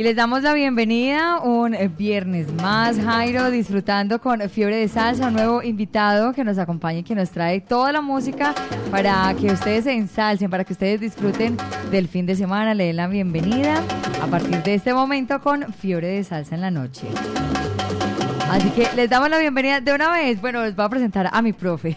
Y les damos la bienvenida un eh, viernes más, Jairo, disfrutando con Fiebre de Salsa, un nuevo invitado que nos acompaña y que nos trae toda la música para que ustedes se ensalcen, para que ustedes disfruten del fin de semana. Le den la bienvenida a partir de este momento con Fiebre de Salsa en la noche. Así que les damos la bienvenida de una vez. Bueno, les voy a presentar a mi profe.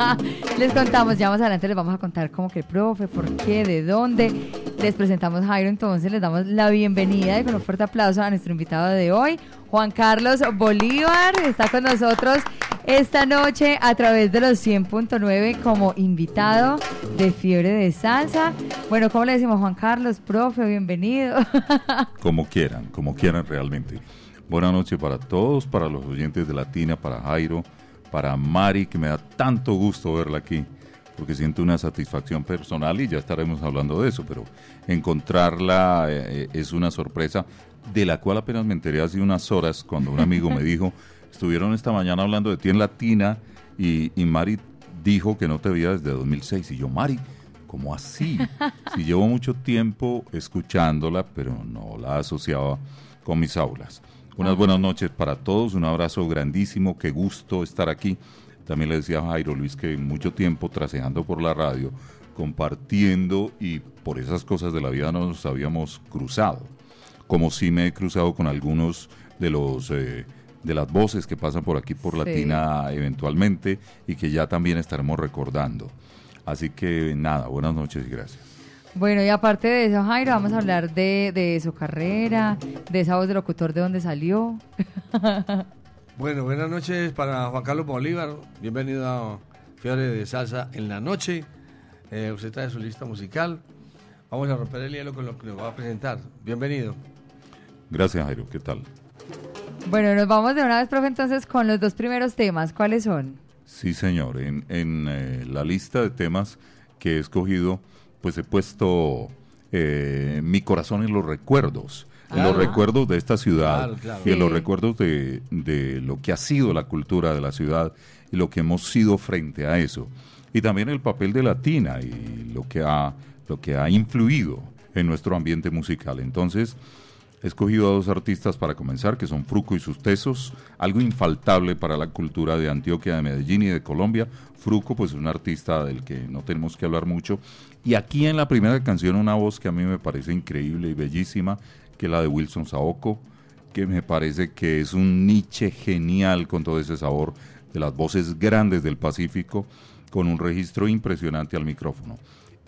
les contamos, ya más adelante les vamos a contar cómo que profe, por qué, de dónde. Les presentamos Jairo, entonces les damos la bienvenida y con un fuerte aplauso a nuestro invitado de hoy, Juan Carlos Bolívar. Está con nosotros esta noche a través de los 100.9 como invitado de Fiebre de Salsa. Bueno, ¿cómo le decimos Juan Carlos, profe? Bienvenido. como quieran, como quieran realmente. Buenas noches para todos, para los oyentes de Latina, para Jairo, para Mari, que me da tanto gusto verla aquí, porque siento una satisfacción personal y ya estaremos hablando de eso, pero encontrarla eh, es una sorpresa de la cual apenas me enteré hace unas horas cuando un amigo me dijo, estuvieron esta mañana hablando de ti en Latina y, y Mari dijo que no te veía desde 2006 y yo, Mari, ¿cómo así? Si llevo mucho tiempo escuchándola, pero no la asociaba con mis aulas. Unas buenas noches para todos, un abrazo grandísimo, qué gusto estar aquí. También le decía a Jairo Luis que mucho tiempo traseando por la radio, compartiendo y por esas cosas de la vida no nos habíamos cruzado. Como sí me he cruzado con algunos de los eh, de las voces que pasan por aquí por Latina eventualmente y que ya también estaremos recordando. Así que nada, buenas noches y gracias. Bueno, y aparte de eso, Jairo, vamos a hablar de, de su carrera, de esa voz de locutor, de dónde salió. bueno, buenas noches para Juan Carlos Bolívar. Bienvenido a Fiore de Salsa en la noche. Eh, usted trae su lista musical. Vamos a romper el hielo con lo que nos va a presentar. Bienvenido. Gracias, Jairo. ¿Qué tal? Bueno, nos vamos de una vez, profe, entonces con los dos primeros temas. ¿Cuáles son? Sí, señor. En, en eh, la lista de temas que he escogido pues he puesto eh, mi corazón en los recuerdos, en los recuerdos de esta ciudad y en los recuerdos de, de, lo que ha sido la cultura de la ciudad y lo que hemos sido frente a eso. Y también el papel de Latina y lo que ha, lo que ha influido en nuestro ambiente musical. Entonces, He escogido a dos artistas para comenzar, que son Fruco y sus tesos, algo infaltable para la cultura de Antioquia, de Medellín y de Colombia. Fruco, pues es un artista del que no tenemos que hablar mucho. Y aquí en la primera canción una voz que a mí me parece increíble y bellísima, que es la de Wilson Saoko, que me parece que es un niche genial con todo ese sabor de las voces grandes del Pacífico, con un registro impresionante al micrófono.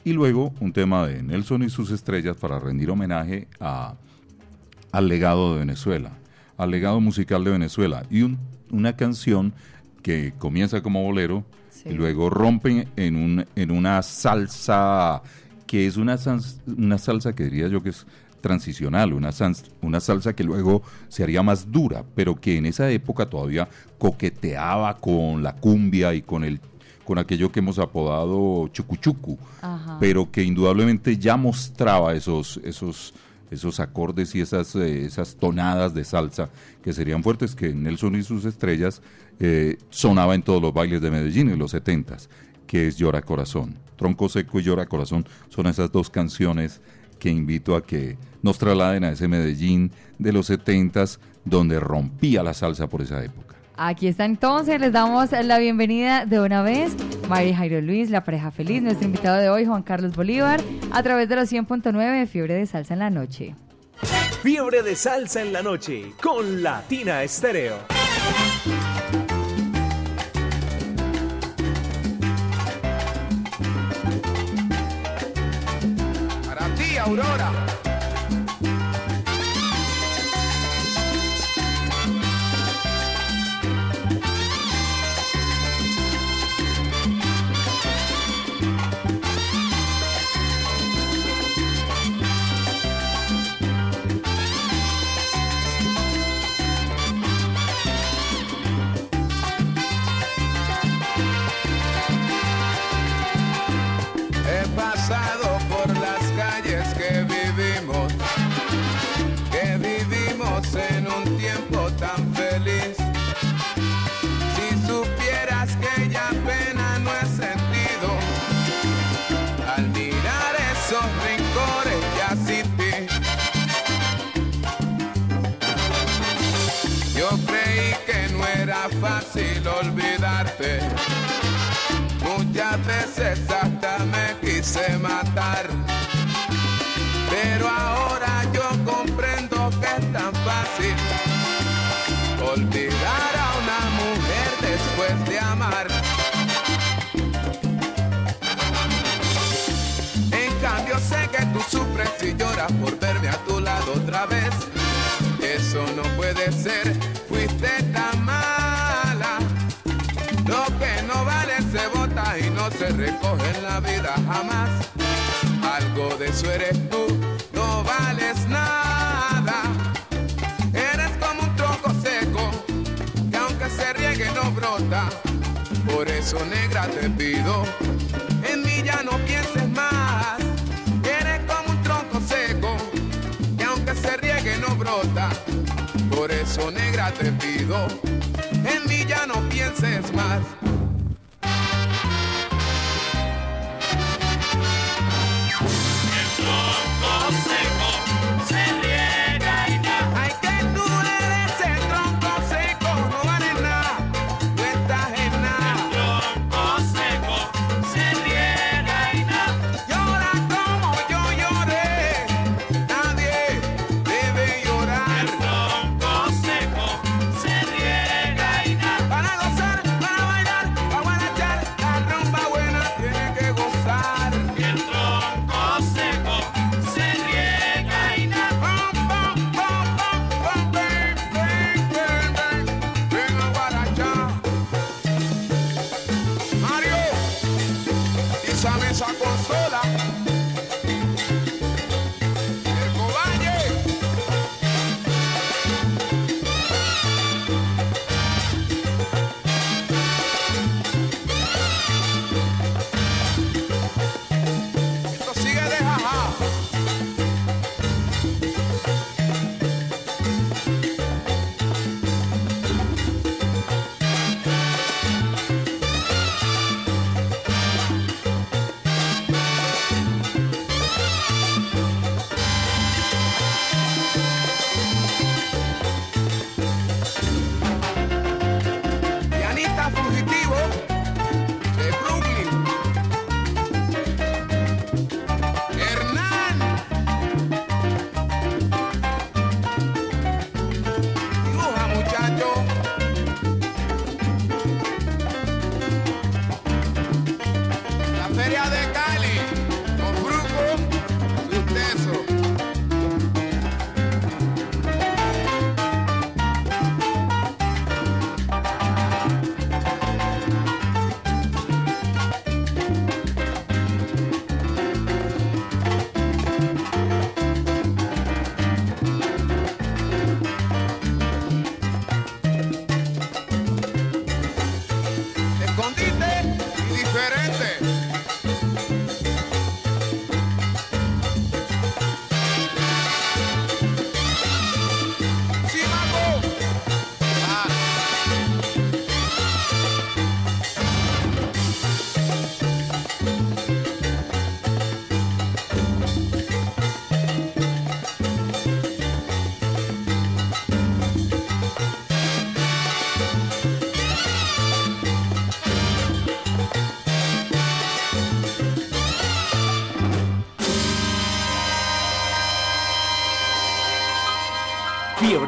Y luego un tema de Nelson y sus estrellas para rendir homenaje a al legado de Venezuela, al legado musical de Venezuela. Y una canción que comienza como bolero y luego rompe en, un, en una salsa que es una, una salsa que diría yo que es transicional, una, una salsa que luego se haría más dura, pero que en esa época todavía coqueteaba con la cumbia y con el con aquello que hemos apodado chucuchucu, pero que indudablemente ya mostraba esos, esos, esos acordes y esas, eh, esas tonadas de salsa que serían fuertes, que Nelson y sus estrellas eh, sonaba en todos los bailes de Medellín en los setentas, que es Llora Corazón. Tronco Seco y Llora Corazón son esas dos canciones que invito a que nos trasladen a ese Medellín de los setentas, donde rompía la salsa por esa época. Aquí está entonces, les damos la bienvenida de una vez. María Jairo Luis, la pareja feliz, nuestro invitado de hoy, Juan Carlos Bolívar, a través de los 100.9 Fiebre de Salsa en la Noche. Fiebre de Salsa en la Noche con Latina Estéreo. Para ti, Aurora. Fácil olvidarte. Muchas veces hasta me quise matar. Pero ahora yo comprendo que es tan fácil olvidar a una mujer después de amar. En cambio sé que tú sufres y lloras por verme a tu lado otra vez. Eso no puede ser, fuiste tan no recoge en la vida jamás. Algo de eso eres tú, no vales nada. Eres como un tronco seco, que aunque se riegue no brota. Por eso negra te pido, en mí ya no pienses más. Eres como un tronco seco, que aunque se riegue no brota. Por eso negra te pido, en mí ya no pienses más.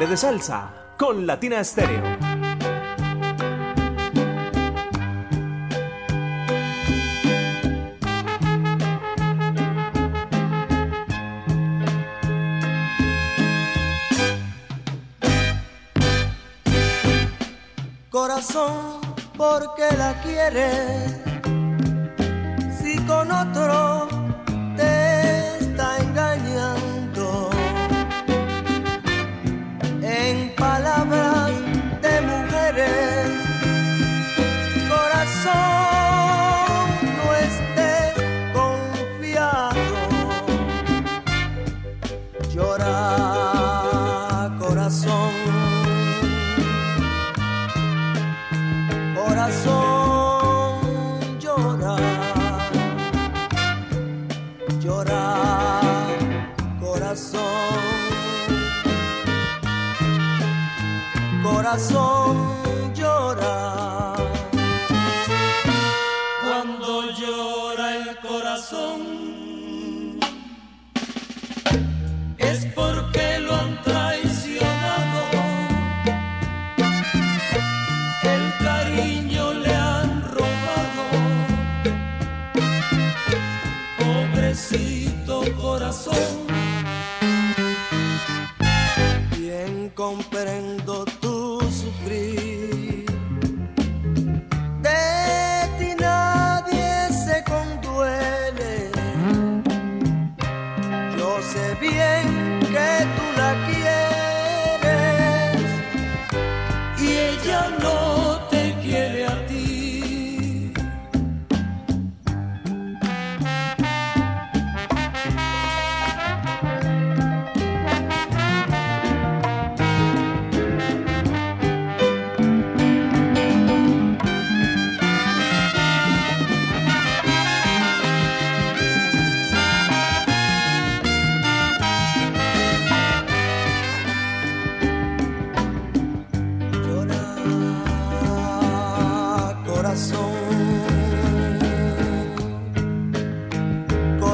De salsa con Latina Estéreo. Corazón, ¿por qué la quieres?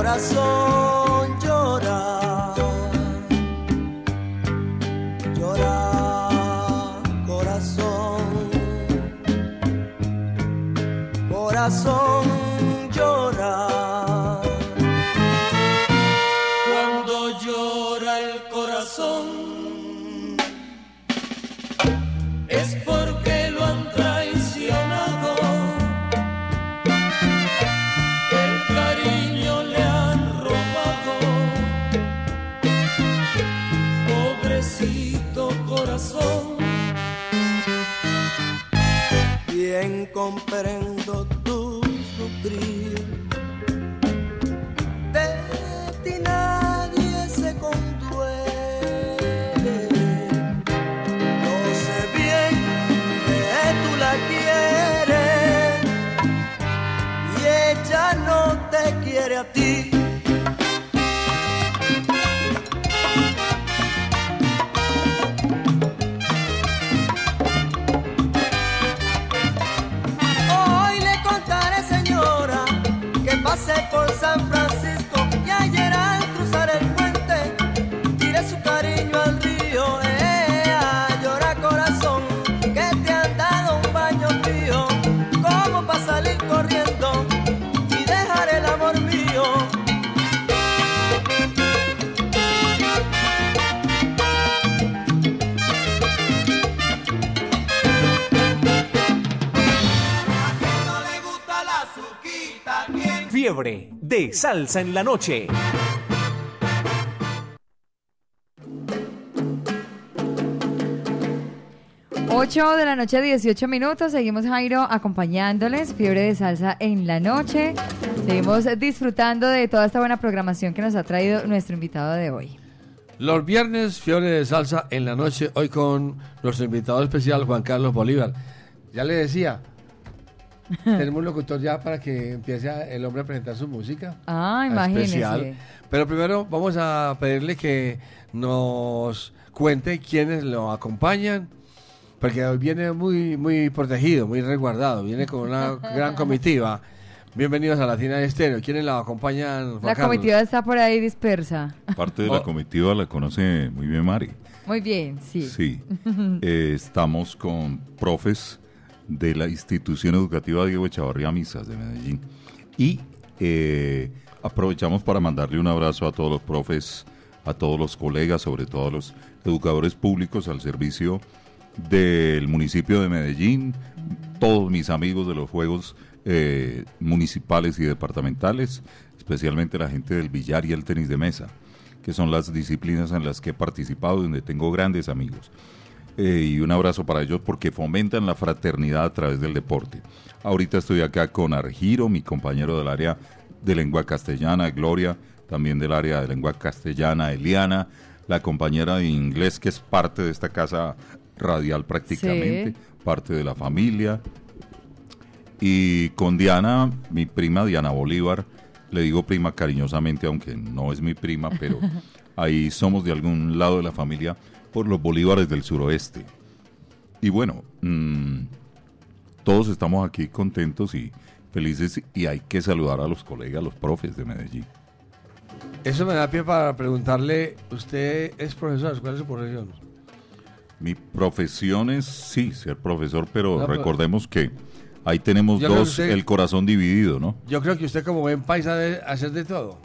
Corazón salsa en la noche. Ocho de la noche, 18 minutos. Seguimos, Jairo, acompañándoles. Fiebre de salsa en la noche. Seguimos disfrutando de toda esta buena programación que nos ha traído nuestro invitado de hoy. Los viernes, Fiebre de Salsa en la noche, hoy con nuestro invitado especial, Juan Carlos Bolívar. Ya le decía, tenemos un locutor ya para que empiece a- el hombre a presentar su música. Ah, imagínese. especial. Pero primero vamos a pedirle que nos cuente quiénes lo acompañan, porque hoy viene muy, muy protegido, muy resguardado, viene con una gran comitiva. Bienvenidos a Latina Estéreo. ¿Quiénes la acompañan? Juan La Carlos? comitiva está por ahí dispersa. Parte de la Oh. comitiva la conoce muy bien Mari. Muy bien, sí. Sí. Eh, estamos con profes de la institución educativa Diego Echavarría Misas de Medellín. Y eh, aprovechamos para mandarle un abrazo a todos los profes, a todos los colegas, sobre todo a los educadores públicos al servicio del municipio de Medellín, todos mis amigos de los Juegos eh, Municipales y Departamentales, especialmente la gente del billar y el tenis de mesa, que son las disciplinas en las que he participado donde tengo grandes amigos. Eh, y un abrazo para ellos porque fomentan la fraternidad a través del deporte. Ahorita estoy acá con Argiro, mi compañero del área de lengua castellana, Gloria, también del área de lengua castellana, Eliana, la compañera de inglés que es parte de esta casa radial prácticamente, parte de la familia. Y con Diana, mi prima Diana Bolívar, le digo prima cariñosamente, aunque no es mi prima, pero ahí somos de algún lado de la familia por los Bolívares del suroeste. Y bueno, mm, todos estamos aquí contentos y felices y hay que saludar a los colegas, los profes de Medellín. Eso me da pie para preguntarle, ¿usted es profesor? ¿Cuál es su profesión? Mi profesión es, sí, ser profesor, pero recordemos que ahí tenemos dos, el corazón dividido, ¿no? Yo creo que usted como buen paisa debe hacer de todo.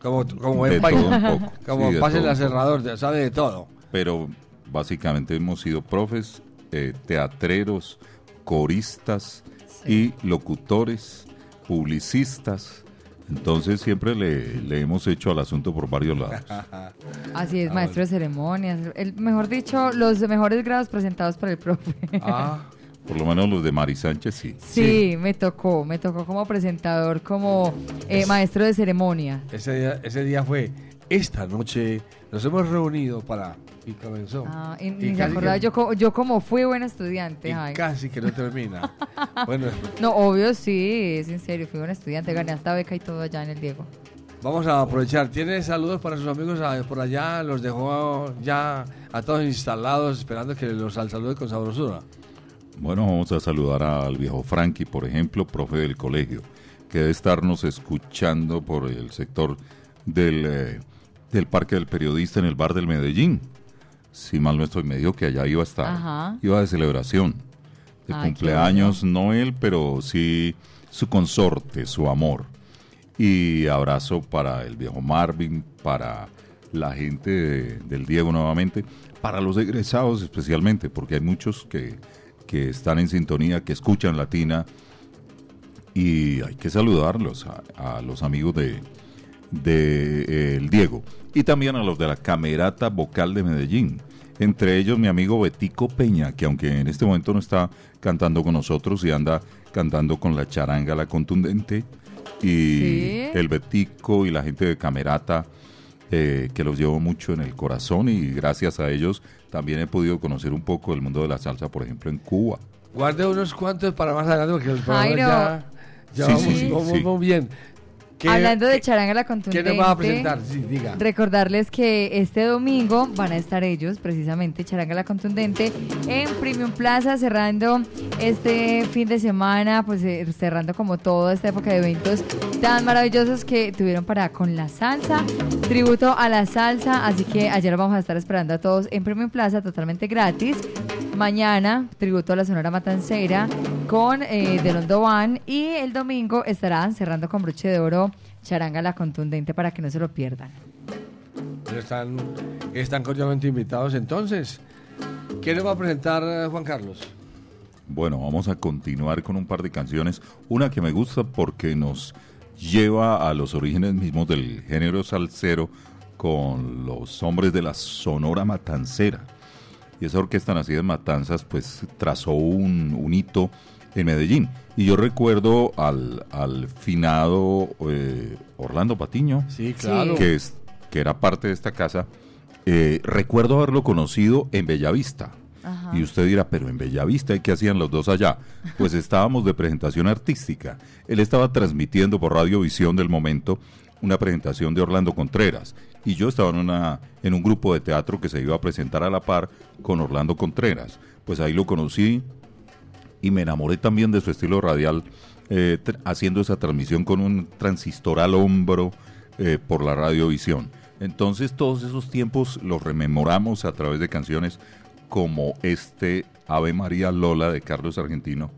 Como, como buen paisa. Como pase el aserrador, sabe de todo. Pero básicamente hemos sido profes, eh, teatreros, coristas y locutores, publicistas, entonces siempre le, hemos hecho al asunto por varios lados. Así es, ah, maestro de ceremonias. El, mejor dicho, los mejores grados presentados por el profe. Ah. Por lo menos los de Mari Sánchez, sí. Sí, me tocó, me tocó como presentador, como eh, maestro de ceremonia. Ese día, ese día fue, esta noche nos hemos reunido para y comenzó. Ah, y, ni se acordaba, yo, yo como fui buen estudiante. Y casi que no termina. bueno. No, obvio sí, es en serio, fui buen estudiante, gané hasta beca y todo allá en el Diego. Vamos a aprovechar. ¿Tiene saludos para sus amigos por allá? ¿Los dejó ya a todos instalados esperando que los al salude con sabrosura? Bueno, vamos a saludar al viejo Frankie, por ejemplo, profe del colegio, que debe estarnos escuchando por el sector del, eh, del Parque del Periodista en el Bar del Medellín si mal no estoy, me dijo que allá iba a estar, iba de celebración, de cumpleaños, no él, pero sí su consorte, su amor. Y abrazo para el viejo Marvin, para la gente del Diego nuevamente, para los egresados especialmente, porque hay muchos que, que están en sintonía, que escuchan Latina, y hay que saludarlos a, los amigos de, de el Diego y también a los de la Camerata Vocal de Medellín. Entre ellos mi amigo Betico Peña, que aunque en este momento no está cantando con nosotros y anda cantando con la charanga, la contundente, y el Betico y la gente de Camerata, eh, que los llevo mucho en el corazón y gracias a ellos también he podido conocer un poco el mundo de la salsa, por ejemplo, en Cuba. Guarde unos cuantos para más adelante porque el programa ya, vamos, muy bien. Hablando de Charanga la Contundente. ¿Qué nos va a presentar? Sí, diga. Recordarles que este domingo van a estar ellos, precisamente, Charanga la Contundente, en Premium Plaza, cerrando este fin de semana, pues eh, cerrando como toda esta época de eventos tan maravillosos que tuvieron para con la salsa, tributo a la salsa, así que ayer vamos a estar esperando a todos en Premium Plaza totalmente gratis. Mañana, tributo a la Sonora Matancera con eh, Delondo Van y el domingo estarán cerrando con broche de oro Charanga la Contundente para que no se lo pierdan. Están, están cordialmente invitados entonces. ¿Quién nos va a presentar eh, Juan Carlos? Bueno, vamos a continuar con un par de canciones. Una que me gusta porque nos lleva a los orígenes mismos del género salsero con los hombres de la Sonora Matancera y esa orquesta nacida en Matanzas pues trazó un, hito en Medellín. Y yo recuerdo al, al finado eh, Orlando Patiño, sí, claro. que, es, que era parte de esta casa, eh, recuerdo haberlo conocido en Bellavista. Y usted dirá, pero en Bellavista, ¿y qué hacían los dos allá? Pues estábamos de presentación artística. Él estaba transmitiendo por Radiovisión del momento una presentación de Orlando Contreras y yo estaba en, un grupo de teatro que se iba a presentar a la par con Orlando Contreras. Pues ahí lo conocí y me enamoré también de su estilo radial, eh, haciendo esa transmisión con un transistor al hombro eh, por la radiovisión. Entonces todos esos tiempos los rememoramos a través de canciones como este Ave María Lola de Carlos Argentino.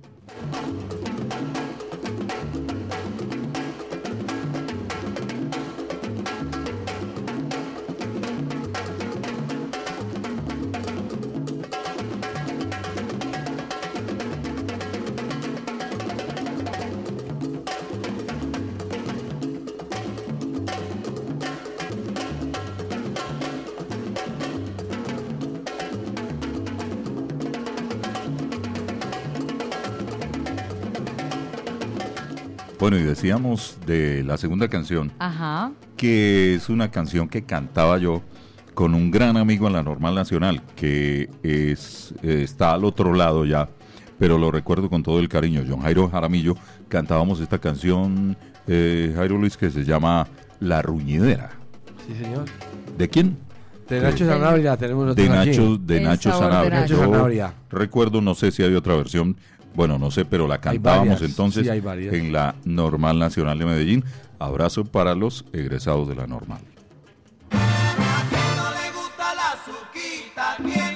Bueno, y decíamos de la segunda canción, que es una canción que cantaba yo con un gran amigo en la Normal Nacional, que es, está al otro lado ya, pero lo recuerdo con todo el cariño. John Jairo Jaramillo, cantábamos esta canción, eh, Jairo Luis, que se llama La Ruñidera. Sí, señor. ¿De quién? De Nacho Sanabria tenemos De Nacho, de Nacho Sanabria. Nacho Sanabria. Recuerdo, no sé si hay otra versión, Bueno, no sé, pero la cantábamos entonces en la Normal Nacional de Medellín. Abrazo para los egresados de la Normal.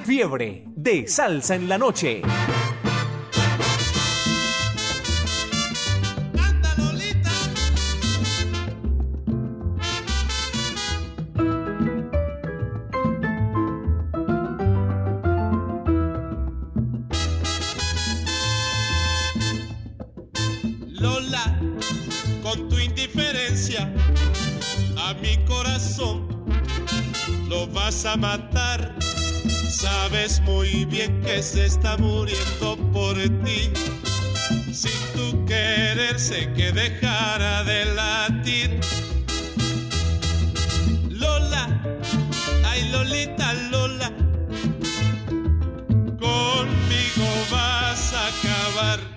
Fiebre de salsa en la noche. A matar. Sabes muy bien que se está muriendo por ti. Sin tu querer sé que dejara de latir. Lola, ay Lolita Lola, conmigo vas a acabar.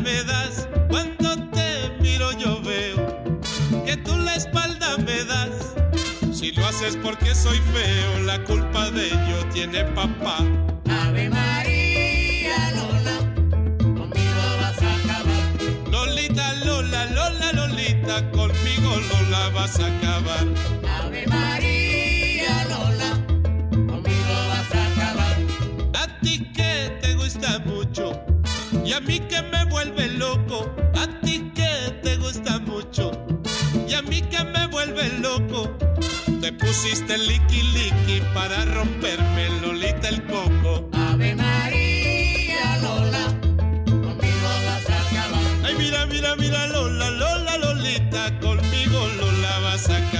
me das. Cuando te miro yo veo que tú la espalda me das. Si lo haces porque soy feo, la culpa de ello tiene papá. Ave María Lola, conmigo vas a acabar. Lolita, Lola, Lola, Lolita, conmigo Lola vas a acabar. Ave María Lola, conmigo vas a acabar. A ti que te gusta mucho y a mí que me vuelve loco. A ti que te gusta mucho y a mí que me vuelve loco. Te pusiste liqui liqui para romperme Lolita el coco. Ave María Lola, conmigo vas a acabar. Ay mira mira mira Lola Lola Lolita conmigo Lola vas a acabar.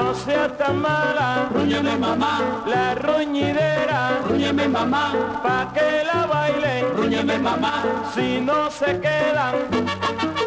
No sea tan mala, rúñeme mamá, la ruñidera, rúñeme mamá, pa' que la bailen, rúñeme mamá. si no se quedan.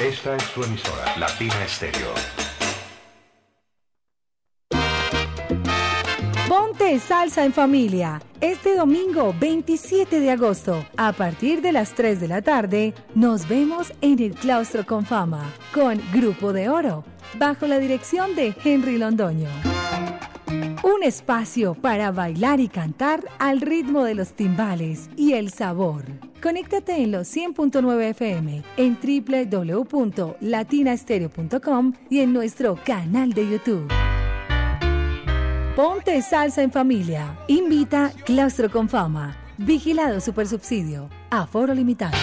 Esta es su emisora, Latina Estéreo. Ponte salsa en familia. Este domingo 27 de agosto, a partir de las 3 de la tarde, nos vemos en el Claustro con Fama, con Grupo de Oro, bajo la dirección de Henry Londoño. Un espacio para bailar y cantar al ritmo de los timbales y el sabor. Conéctate en los 100.9 FM, en www.latinastereo.com y en nuestro canal de YouTube. Ponte salsa en familia. Invita Claustro con Fama. Vigilado Supersubsidio. Aforo limitado.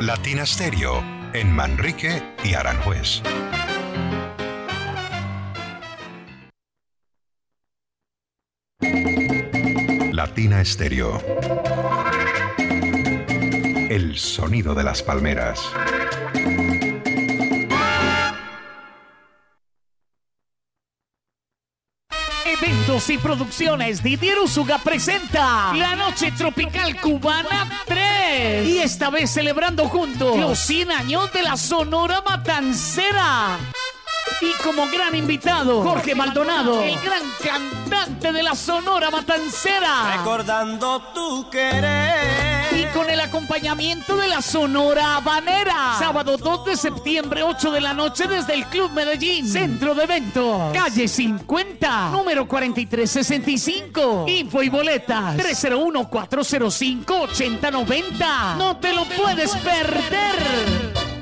Latina Stereo, en Manrique y Aranjuez. Latina Estéreo. El sonido de las palmeras. Eventos y producciones Didier Usuga presenta La Noche Tropical Cubana 3 y esta vez celebrando juntos los 100 años de la Sonora Matancera. Y como gran invitado, Jorge Maldonado, el gran cantante de la Sonora Matancera. Recordando tu querer. Y con el acompañamiento de la Sonora Habanera. Sábado 2 de septiembre, 8 de la noche, desde el Club Medellín. Centro de Eventos. Calle 50, número 4365. Info y boletas. 301-405-8090. No te lo puedes perder.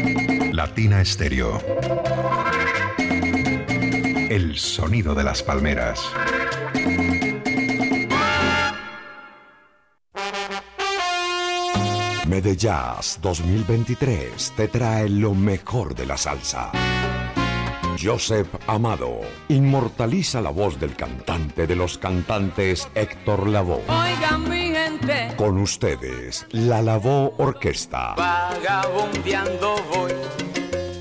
Latina Estéreo. El sonido de las palmeras. Medellas 2023 te trae lo mejor de la salsa. Joseph Amado inmortaliza la voz del cantante de los cantantes Héctor Lavoe. Oigan mi gente, Con ustedes, la Lavoe Orquesta. vagabundeando voy,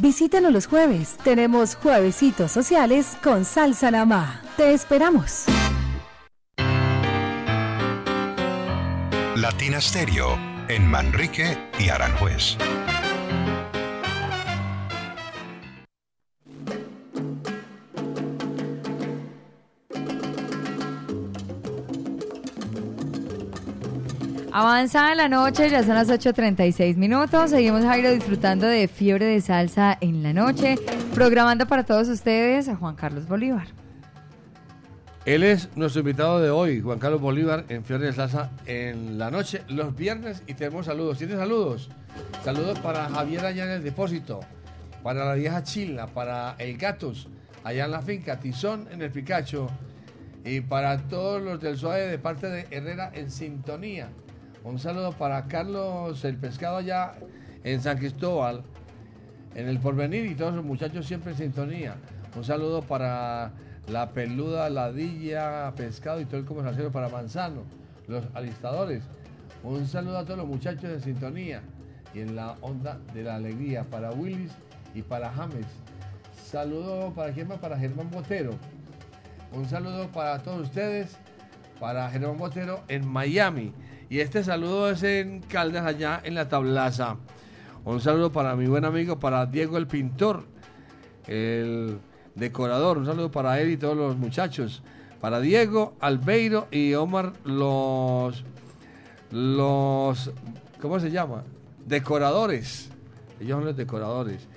Visítanos los jueves. Tenemos juevesitos sociales con Salsa Namá. Te esperamos. Latina Stereo en Manrique y Aranjuez. Avanza la noche, ya son las 8.36 minutos. Seguimos, Jairo, disfrutando de Fiebre de Salsa en la noche. Programando para todos ustedes a Juan Carlos Bolívar. Él es nuestro invitado de hoy, Juan Carlos Bolívar, en Fiebre de Salsa en la noche, los viernes, y tenemos saludos. ¿Tienes saludos? Saludos para Javier allá en el depósito, para la vieja Chila, para el Gatos, allá en la finca, Tizón en el Picacho, y para todos los del Suave de parte de Herrera en sintonía. Un saludo para Carlos el Pescado allá en San Cristóbal, en el Porvenir y todos los muchachos siempre en sintonía. Un saludo para la peluda, ladilla, pescado y todo el conversación para Manzano, los alistadores. Un saludo a todos los muchachos en sintonía y en la onda de la alegría para Willis y para James. Saludo para quién más, para Germán Botero. Un saludo para todos ustedes, para Germán Botero en Miami. Y este saludo es en Caldas, allá en la tablaza. Un saludo para mi buen amigo, para Diego el pintor, el decorador. Un saludo para él y todos los muchachos. Para Diego, Albeiro y Omar, los. Los. ¿Cómo se llama? Decoradores. Ellos son los decoradores.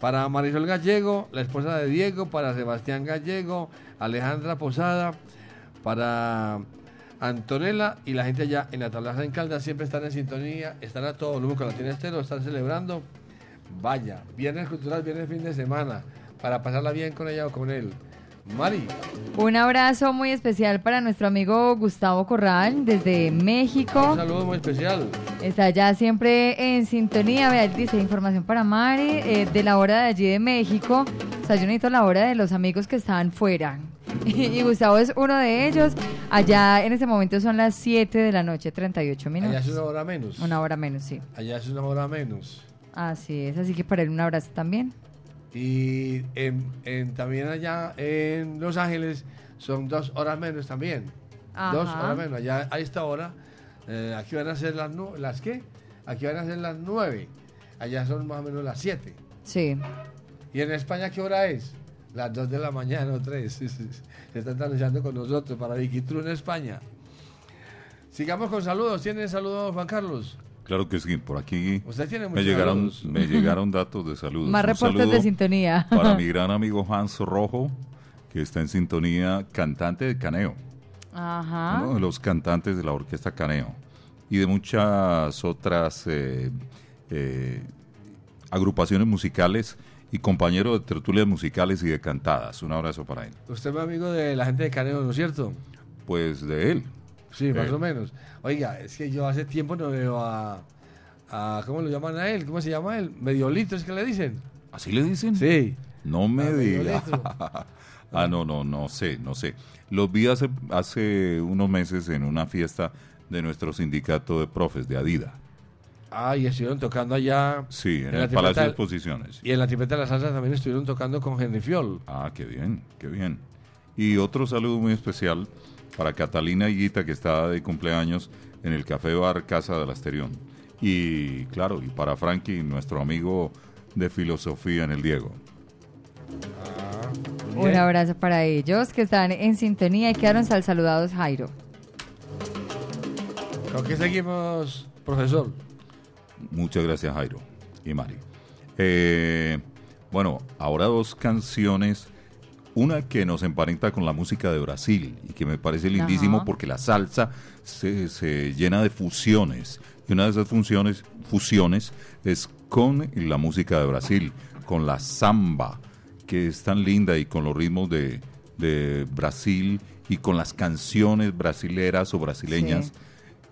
Para Marisol Gallego, la esposa de Diego. Para Sebastián Gallego, Alejandra Posada. Para Antonella y la gente allá en la tablaza en Caldas siempre están en sintonía, están a todo volumen con la tienda estero, están celebrando. Vaya, viernes cultural, viernes fin de semana, para pasarla bien con ella o con él. Mari. Un abrazo muy especial para nuestro amigo Gustavo Corral desde México. Un saludo muy especial. Está ya siempre en sintonía. Vea, dice información para Mari eh, de la hora de allí de México. O sea, yo necesito la hora de los amigos que estaban fuera. y Gustavo es uno de ellos. Allá en ese momento son las 7 de la noche, 38 minutos. Allá es una hora menos. Una hora menos, sí. Allá es una hora menos. Así es, así que para él un abrazo también. Y en, en- también allá en Los Ángeles son dos horas menos también. Dos horas menos. Allá a esta hora, eh, aquí van a ser las, ¿las qué? Aquí van a ser las nueve. Allá son más o menos las siete. Sí. ¿Y en España qué hora es? Las 2 de la mañana o 3. Se están anunciando con nosotros para Vicky True en España. Sigamos con saludos. ¿Tiene saludos, Juan Carlos? Claro que sí, por aquí Usted tiene me llegaron, me llegaron datos de saludos. Más reportes de sintonía. Para mi gran amigo Hans Rojo, que está en sintonía, cantante de Caneo, Ajá. uno de los cantantes de la orquesta Caneo y de muchas otras eh, eh, agrupaciones musicales y compañero de tertulias musicales y de cantadas. Un abrazo para él. Usted es amigo de la gente de Caneo, ¿no es cierto? Pues de él. Sí, más o menos. Oiga, es que yo hace tiempo no veo a, a- ¿Cómo lo llaman a él? ¿Cómo se llama él? Mediolito, ¿es que le dicen? ¿Así le dicen? Sí. No me Ah, ah, no, no, no sé, no sé. Los vi hace, hace unos meses en una fiesta de nuestro sindicato de profes, de Adida. Ah, y estuvieron tocando allá. Sí, en, la el Palacio de Exposiciones. Y en la Tripeta de la Salsa también estuvieron tocando con Henry Fiol. Ah, qué bien, qué bien. Y otro saludo muy especial para Catalina Higuita, que está de cumpleaños en el Café Bar Casa del Asterión. Y claro, y para Frankie, nuestro amigo de filosofía en el Diego. Un abrazo para ellos que están en sintonía y quedaron sal saludados, Jairo. ¿Con qué seguimos, profesor? Muchas gracias, Jairo y Mari. Eh, bueno, ahora dos canciones. Una que nos emparenta con la música de Brasil y que me parece lindísimo Ajá. porque la salsa se, se llena de fusiones. Y una de esas funciones, fusiones es con la música de Brasil, con la samba, que es tan linda y con los ritmos de, de Brasil y con las canciones brasileras o brasileñas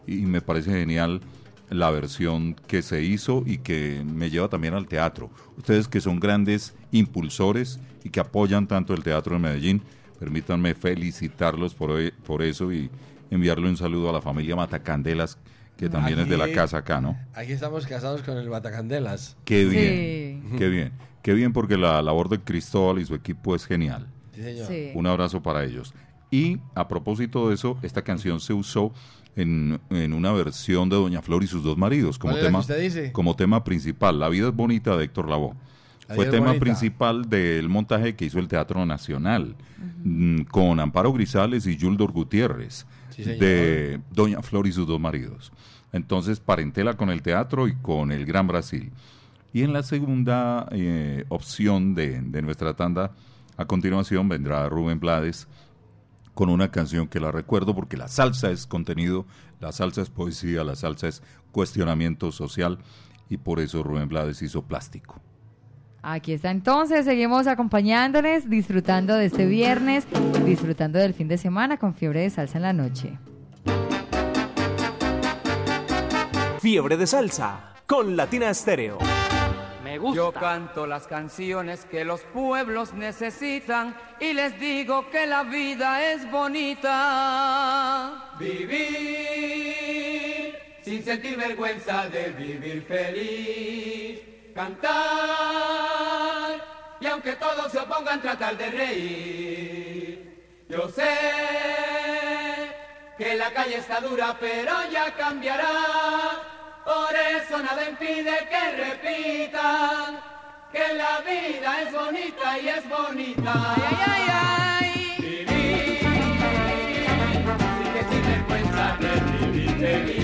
Sí. y me parece genial la versión que se hizo y que me lleva también al teatro. Ustedes que son grandes impulsores y que apoyan tanto el teatro en Medellín, permítanme felicitarlos por, e- por eso y enviarle un saludo a la familia Matacandelas, que también es de la casa acá, ¿no? Aquí estamos casados con el Batacandelas. Qué bien, qué bien, qué bien porque la labor de Cristóbal y su equipo es genial. Sí, señor. Sí. Un abrazo para ellos. Y a propósito de eso, esta canción se usó en, en una versión de Doña Flor y sus dos maridos como ¿Cuál es la que tema, dice? como tema principal. La vida es bonita de Héctor Lavoe. Fue tema bonita. principal del montaje que hizo el Teatro Nacional mm, con Amparo Grisales y Yuldor Gutiérrez Sí, de Doña Flor y sus dos maridos. Entonces, parentela con el teatro y con el Gran Brasil. Y en la segunda eh, opción de, de nuestra tanda, a continuación vendrá Rubén Blades con una canción que la recuerdo porque la salsa es contenido, la salsa es poesía, la salsa es cuestionamiento social y por eso Rubén Blades hizo plástico. Aquí está entonces, seguimos acompañándoles, disfrutando de este viernes, disfrutando del fin de semana con fiebre de salsa en la noche. Fiebre de salsa con Latina Estéreo. Me gusta. Yo canto las canciones que los pueblos necesitan y les digo que la vida es bonita. Vivir sin sentir vergüenza de vivir feliz. Cantar y aunque todos se opongan tratar de reír. Yo sé que la calle está dura pero ya cambiará. Por eso nada impide que repitan que la vida es bonita y es bonita. Ay, ay, ay, Vivir sin que sin vergüenza de vivir feliz.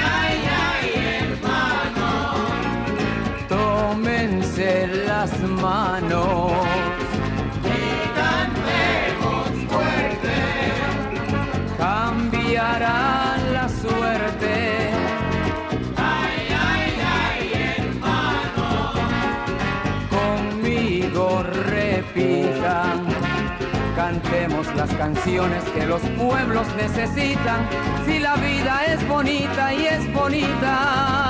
Tómense las manos. Y cantemos fuerte. Cambiará la suerte. Ay, ay, ay, hermano. Conmigo repitan. Cantemos las canciones que los pueblos necesitan. Si la vida es bonita y es bonita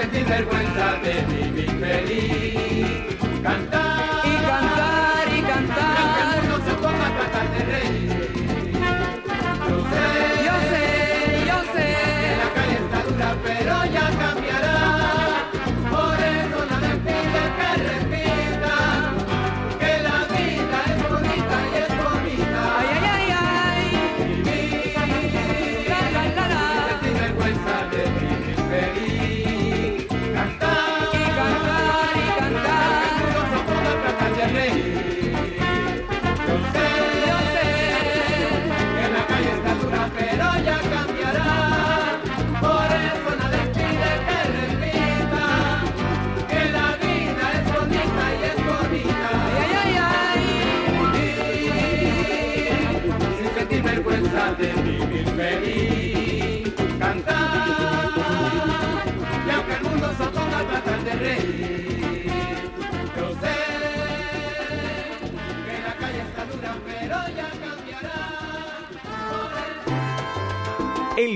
que sin vergüenza de vivir feliz. Cantar y cantar y cantar. Se tratar de.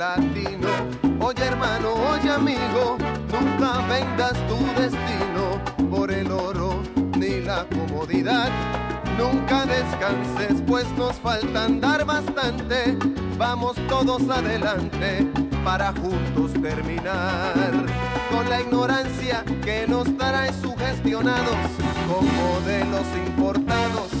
Latino, oye hermano, oye amigo, nunca vendas tu destino por el oro ni la comodidad. Nunca descanses, pues nos falta andar bastante. Vamos todos adelante para juntos terminar con la ignorancia que nos trae sugestionados con modelos importados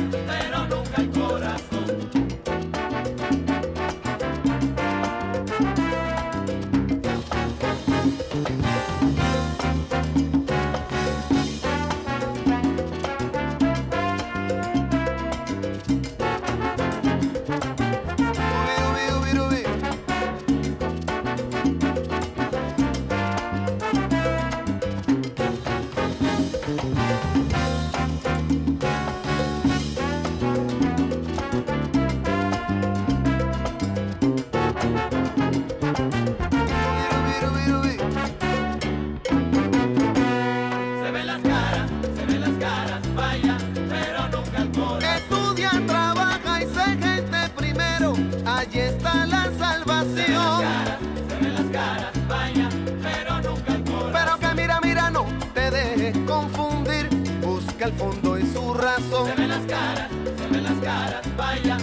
que al fondo es su razón. Se ven las caras, se ven las caras, vaya,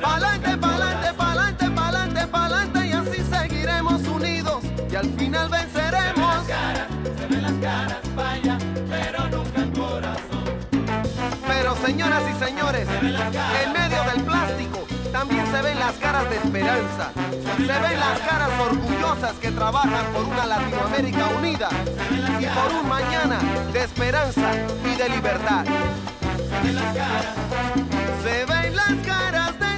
Pa'lante, pa'lante, pa'lante, pa'lante, pa'lante y así seguiremos unidos y al final venceremos. se ven las caras, vaya, pero nunca el corazón. Pero señoras y señores, en medio del plástico también se ven las caras de esperanza. Se ven las caras orgullosas que trabajan por una Latinoamérica unida y por un mañana de esperanza y de libertad. Se ven las caras de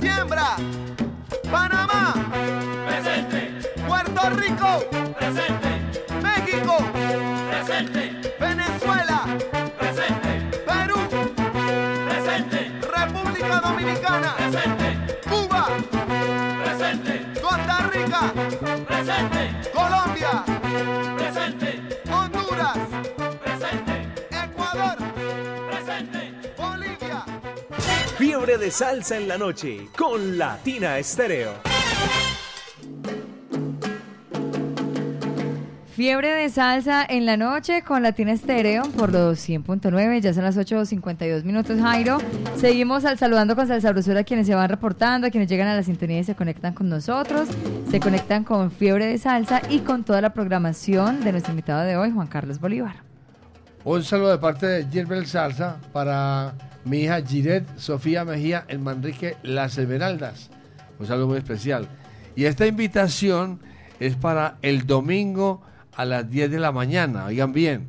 Siembra, Panamá, presente, Puerto Rico, presente, México, Fiebre de salsa en la noche con Latina Estéreo. Fiebre de salsa en la noche con Latina Estéreo por los 100.9, ya son las 8.52 minutos, Jairo. Seguimos al saludando con Salsa Brusura a quienes se van reportando, a quienes llegan a la sintonía y se conectan con nosotros, se conectan con Fiebre de Salsa y con toda la programación de nuestro invitado de hoy, Juan Carlos Bolívar. Un saludo de parte de Gilbert Salsa para mi hija Giret Sofía Mejía en Manrique Las Esmeraldas. Un saludo muy especial. Y esta invitación es para el domingo a las 10 de la mañana. Oigan bien,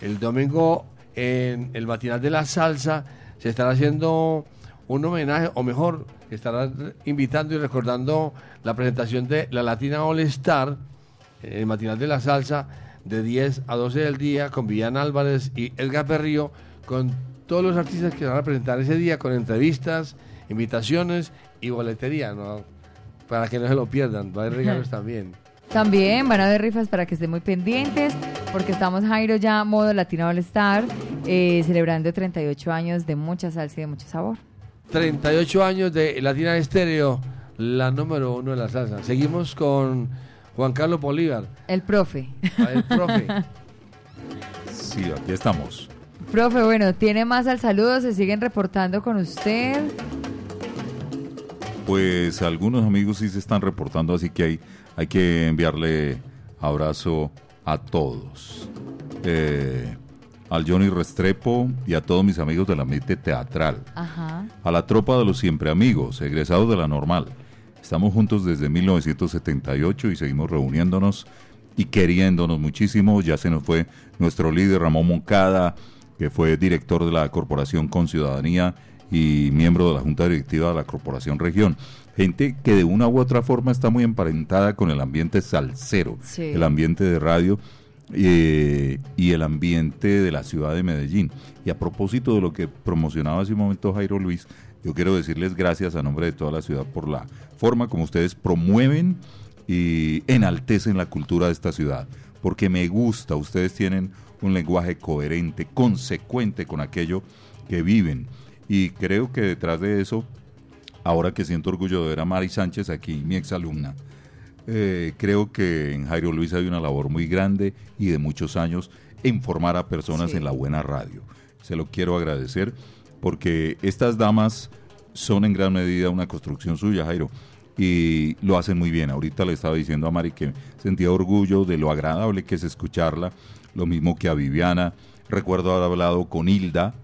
el domingo en el matinal de la salsa se estará haciendo un homenaje, o mejor, estará invitando y recordando la presentación de la Latina All Star, en el matinal de la salsa, de 10 a 12 del día, con Villana Álvarez y Elga Perrío, con todos los artistas que van a presentar ese día, con entrevistas, invitaciones y boletería, ¿no? Para que no se lo pierdan, va a haber regalos también. También van a haber rifas para que estén muy pendientes, porque estamos Jairo ya modo Latino All Star, eh, celebrando 38 años de mucha salsa y de mucho sabor. 38 años de Latina Estéreo, la número uno de la salsa. Seguimos con Juan Carlos Bolívar. El profe. El profe. Sí, aquí estamos. Profe, bueno, tiene más al saludo, se siguen reportando con usted. Pues algunos amigos sí se están reportando, así que hay, hay que enviarle abrazo a todos. Eh, al Johnny Restrepo y a todos mis amigos de la mente teatral. Ajá. A la tropa de los siempre amigos, egresados de la normal. Estamos juntos desde 1978 y seguimos reuniéndonos y queriéndonos muchísimo. Ya se nos fue nuestro líder Ramón Moncada, que fue director de la Corporación con Ciudadanía y miembro de la Junta Directiva de la Corporación Región. Gente que de una u otra forma está muy emparentada con el ambiente salsero, Sí. el ambiente de radio eh, y el ambiente de la ciudad de Medellín. Y a propósito de lo que promocionaba hace un momento Jairo Luis, yo quiero decirles gracias a nombre de toda la ciudad por la forma como ustedes promueven y enaltecen la cultura de esta ciudad. Porque me gusta, ustedes tienen un lenguaje coherente, consecuente con aquello que viven. Y creo que detrás de eso, ahora que siento orgullo de ver a Mari Sánchez aquí, mi exalumna, eh, creo que en Jairo Luis hay una labor muy grande y de muchos años en formar a personas Sí. en la buena radio. Se lo quiero agradecer porque estas damas son en gran medida una construcción suya, Jairo, y lo hacen muy bien. Ahorita le estaba diciendo a Mari que sentía orgullo de lo agradable que es escucharla, lo mismo que a Viviana. Recuerdo haber hablado con Hilda,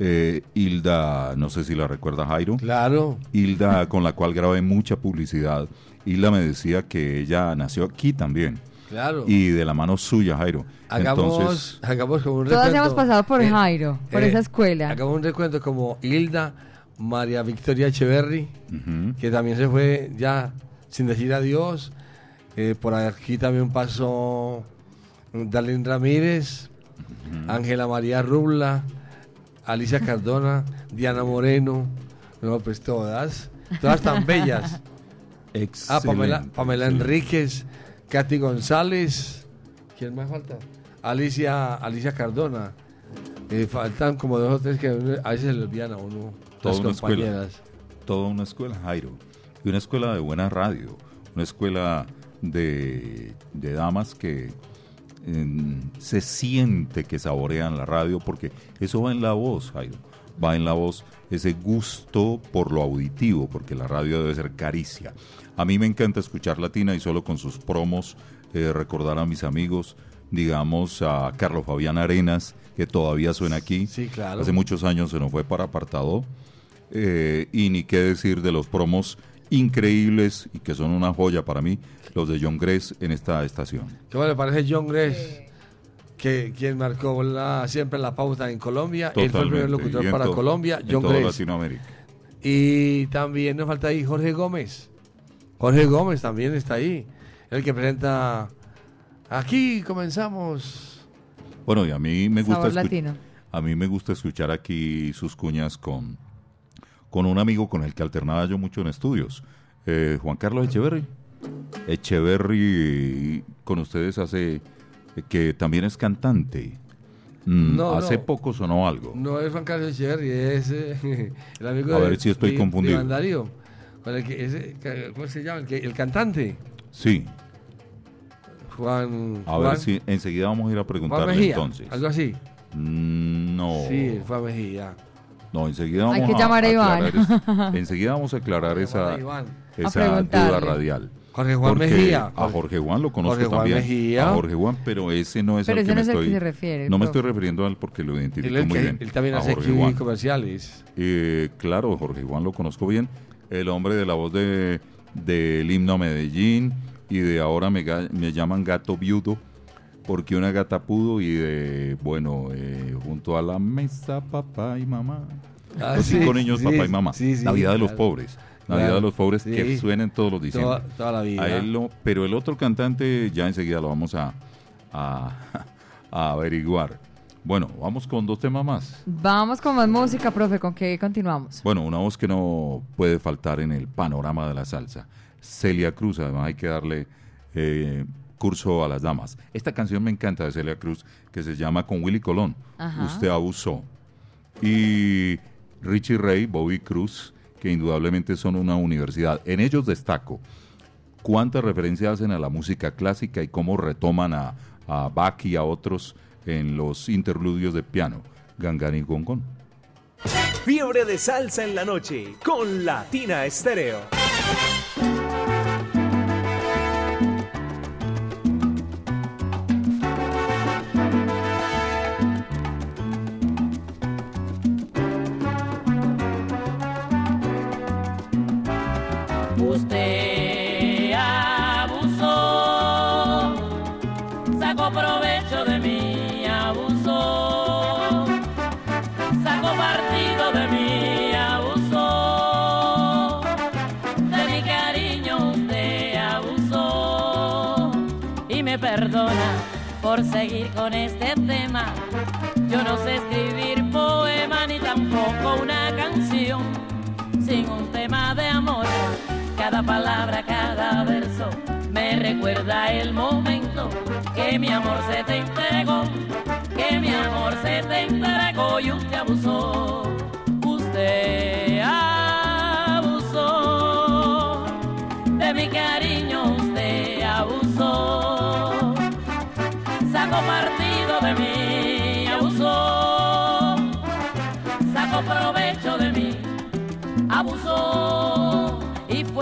eh, Hilda, no sé si la recuerda Jairo. Claro. Hilda, con la cual grabé mucha publicidad. Hilda me decía que ella nació aquí también. Claro. Y de la mano suya, Jairo. Hagamos, Entonces, hagamos como un Todas recuento. hemos pasado por Eh, Jairo, por eh, esa escuela. Hagamos un recuento como Hilda, María Victoria Echeverry, ujú, que también se fue ya sin decir adiós. Eh, por aquí también pasó Darlene Ramírez, Ángela María Rubla, Alicia Cardona, Diana Moreno. No, pues todas. Todas tan bellas. Ah, Pamela, excelente, Pamela excelente. Enríquez, Katy González. ¿Quién más falta? Alicia, Alicia Cardona. Eh, faltan como dos o tres que a veces se le olvidan a uno. Toda las una escuela. Toda una escuela, Jairo. Y una escuela de buena radio. Una escuela de, de damas que se siente que saborean la radio porque eso va en la voz, Jairo. Va en la voz ese gusto por lo auditivo, porque la radio debe ser caricia. A mí me encanta escuchar Latina y solo con sus promos eh, recordar a mis amigos, digamos a Carlos Fabián Arenas, que todavía suena aquí. Sí, claro. Hace muchos años se nos fue para apartado. Eh, y ni qué decir de los promos increíbles y que son una joya para mí, los de John Gress en esta estación. ¿Cómo le parece John Gress? Que quien marcó la- siempre la pauta en Colombia. Él fue el primer locutor en para to- Colombia, en John toda Gress. Latinoamérica. Y también nos falta ahí Jorge Gómez. Jorge Gómez también está ahí. El que presenta. Aquí comenzamos. Bueno, y a mí me gusta Sabor latino. a mí me gusta escuchar aquí sus cuñas con con un amigo con el que alternaba yo mucho en estudios, eh, Juan Carlos Echeverry. Echeverry con ustedes hace que también es cantante. Mm, No, hace no. poco sonó algo. No es Juan Carlos Echeverry, es eh, el amigo A de, ver si estoy de- de confundido. Iván Darío, con el que, ese- que- ¿Cómo se llama? El, que- el cantante. Sí, Juan. a Juan- ver si enseguida vamos a ir a Juan preguntarle Mejía, entonces. Algo así. Mm, No. Sí, Juan Mejía. No, enseguida vamos Hay que a, llamar a Iván. aclarar es- enseguida vamos a aclarar esa, a esa duda radial. Jorge Juan Porque Mejía. A Jorge Juan lo conozco Jorge Juan también. Mejía. A Jorge Juan, pero ese no es Pero al ese que no me es al que estoy. se refiere, no me estoy refiriendo a él porque lo identifico Él, el muy que- bien. él también a hace Jorge Juan. comerciales. Eh, claro, Jorge Juan lo conozco bien. El hombre de la voz de del himno a Medellín y de ahora me, me llaman gato viudo porque una gata pudo y de, bueno, eh, junto a la mesa papá y mamá. Ah, los sí, cinco niños, sí, papá y mamá. sí, sí, Navidad de los claro. pobres. Navidad Claro, de los pobres sí. que suenen todos los diciembre. Toda- toda la vida. A él lo- pero el otro cantante ya enseguida lo vamos a, a, a averiguar. Bueno, vamos con dos temas más. Vamos con más música, profe. ¿Con qué continuamos? Bueno, una voz que no puede faltar en el panorama de la salsa. Celia Cruz, además hay que darle eh, curso a las damas. Esta canción me encanta de Celia Cruz, que se llama Con Willy Colón. Ajá. Usted abusó. Y Richie Ray, Bobby Cruz, que indudablemente son una universidad. En ellos destaco cuántas referencias hacen a la música clásica y cómo retoman a, a Bach y a otros en los interludios de piano. Gangan y Gongón. Fiebre de salsa en la noche con Latina Estéreo. Seguir con este tema. Yo no sé escribir poema ni tampoco una canción sin un tema de amor. Cada palabra, cada verso me recuerda el momento que mi amor se te entregó, que mi amor se te entregó y usted abusó.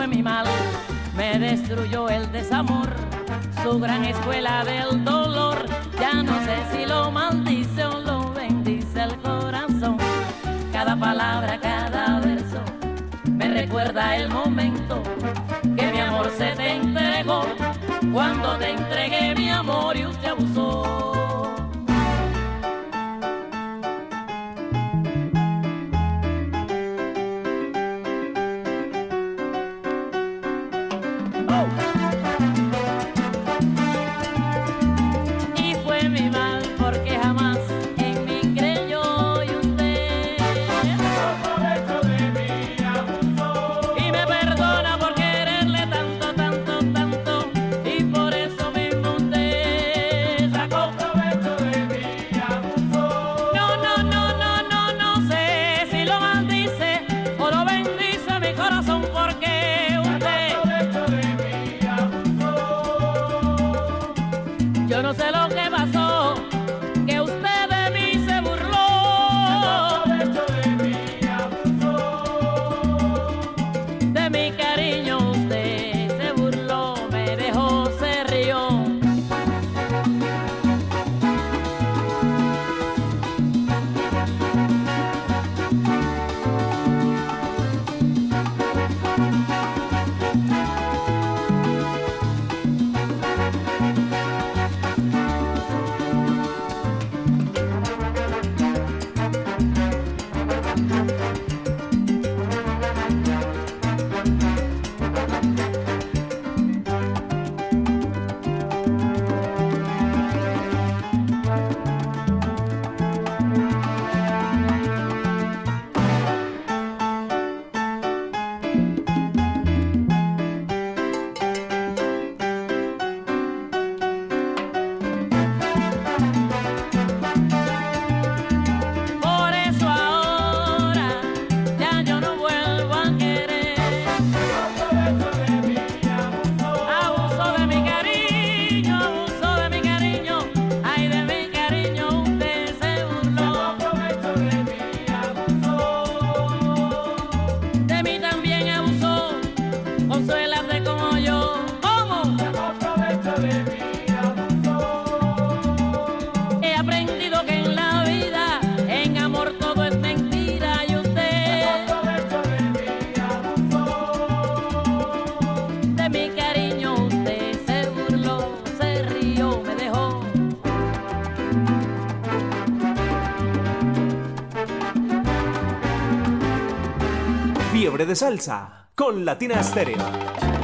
Mi mal, me destruyó el desamor, su gran escuela del dolor, ya no sé si lo maldice o lo bendice el corazón, cada palabra, cada verso, me recuerda el momento que mi amor se te entregó, cuando te entregué mi amor y usted abusó. De salsa con Latina Stereo.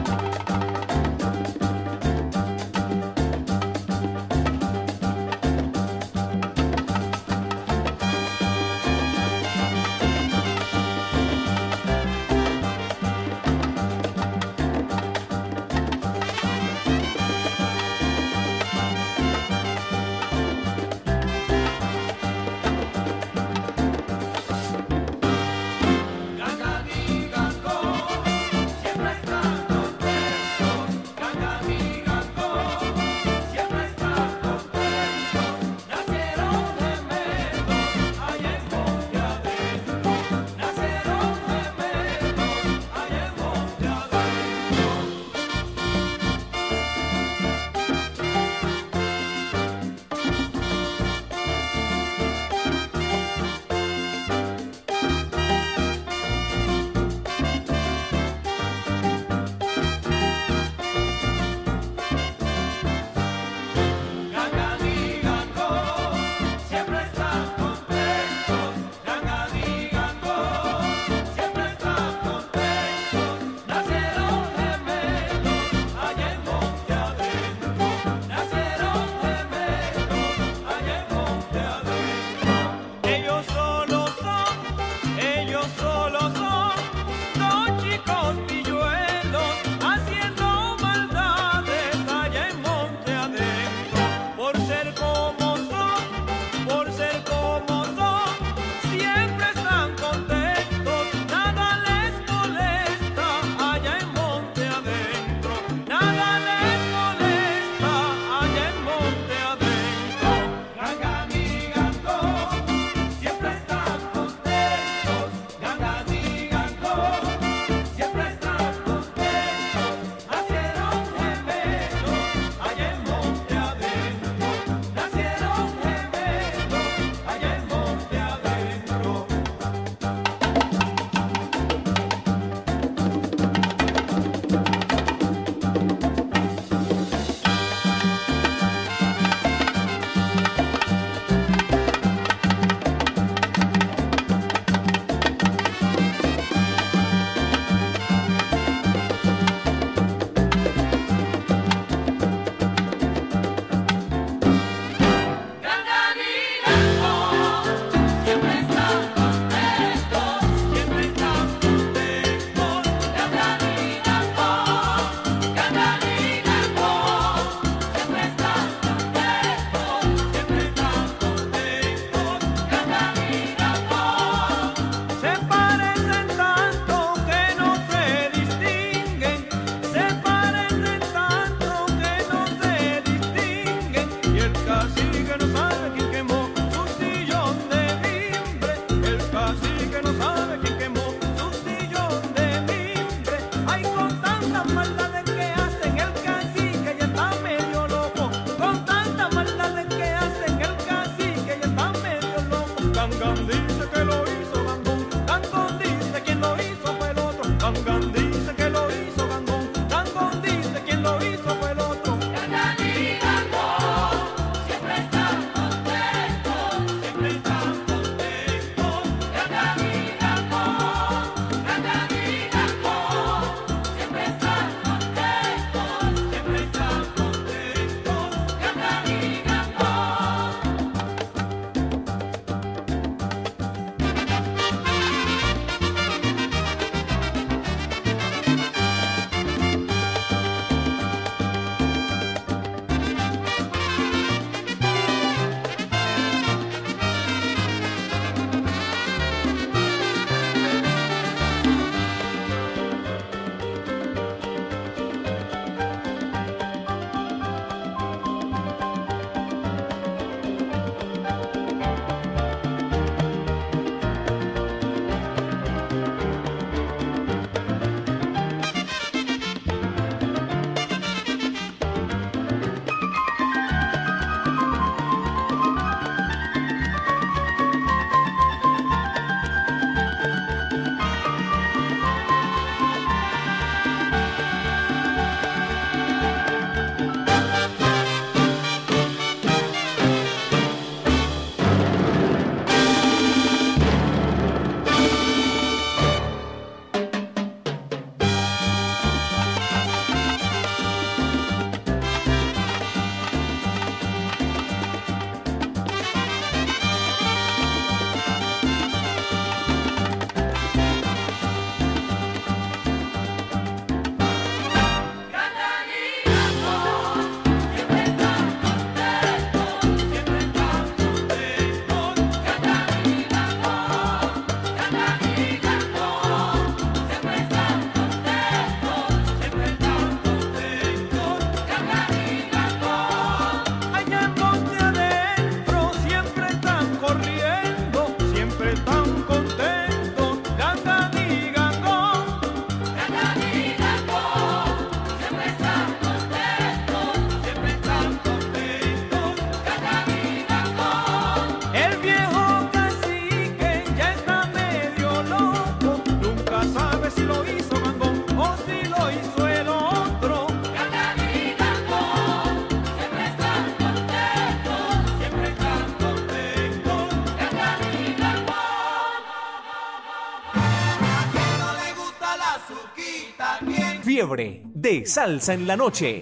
Fiebre de salsa en la noche.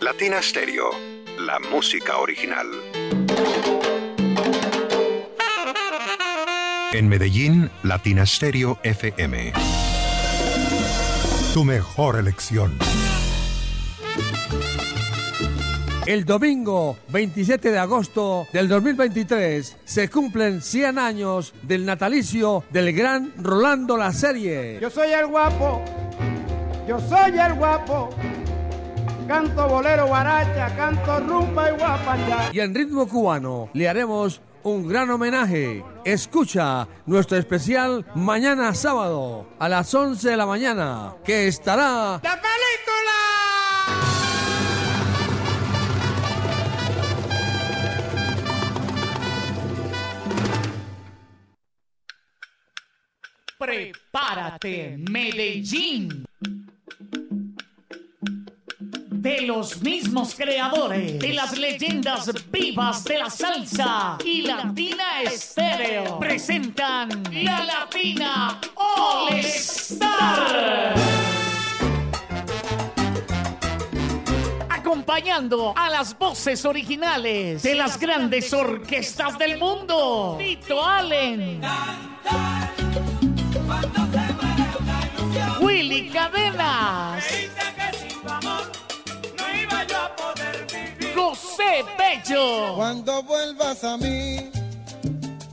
Latina Stereo, la música original. En Medellín, Latina Stereo FM. Tu mejor elección. El domingo 27 de agosto del 2023 se cumplen 100 años del natalicio del gran Rolando La Serie. Yo soy el guapo, yo soy el guapo. Canto bolero, guaracha, canto rumba y guapaya. Y en ritmo cubano le haremos un gran homenaje. Escucha nuestro especial mañana sábado a las 11 de la mañana, que estará... ¡La película! Prepárate, Medellín. De los mismos creadores de las leyendas vivas de la salsa y Latina Estéreo presentan la Latina All Star. Acompañando a las voces originales de las grandes orquestas del mundo. Tito Allen. Willy Cadenas. José Bello. Cuando vuelvas a mí,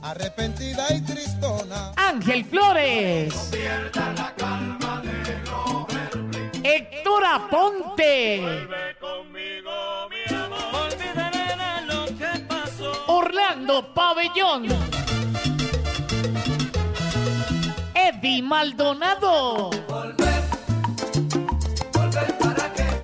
arrepentida y tristona. Ángel Flores. Héctor Aponte. Orlando Pabellón. Eddie Maldonado.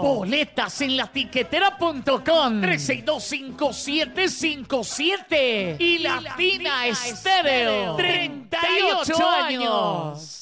Boletas en la tiquetera.com 3625757 y Latina Estéreo 38 años.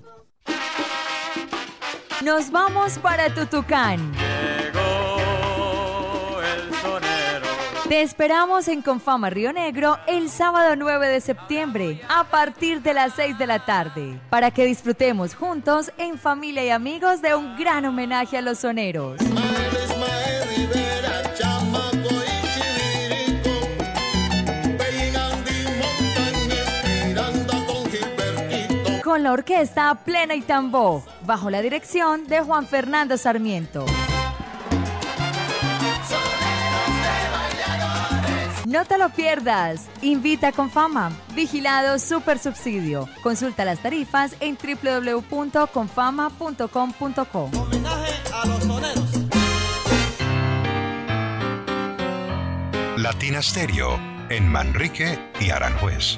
Nos vamos para Tutucán. Te esperamos en Confama Río Negro el sábado 9 de septiembre a partir de las 6 de la tarde para que disfrutemos juntos en familia y amigos de un gran homenaje a los soneros. Con la orquesta Plena y Tambó, bajo la dirección de Juan Fernando Sarmiento. No te lo pierdas. Invita con fama. Vigilado Super Subsidio. Consulta las tarifas en www.confama.com.co. a los soneros. Latina Stereo en Manrique y Aranjuez.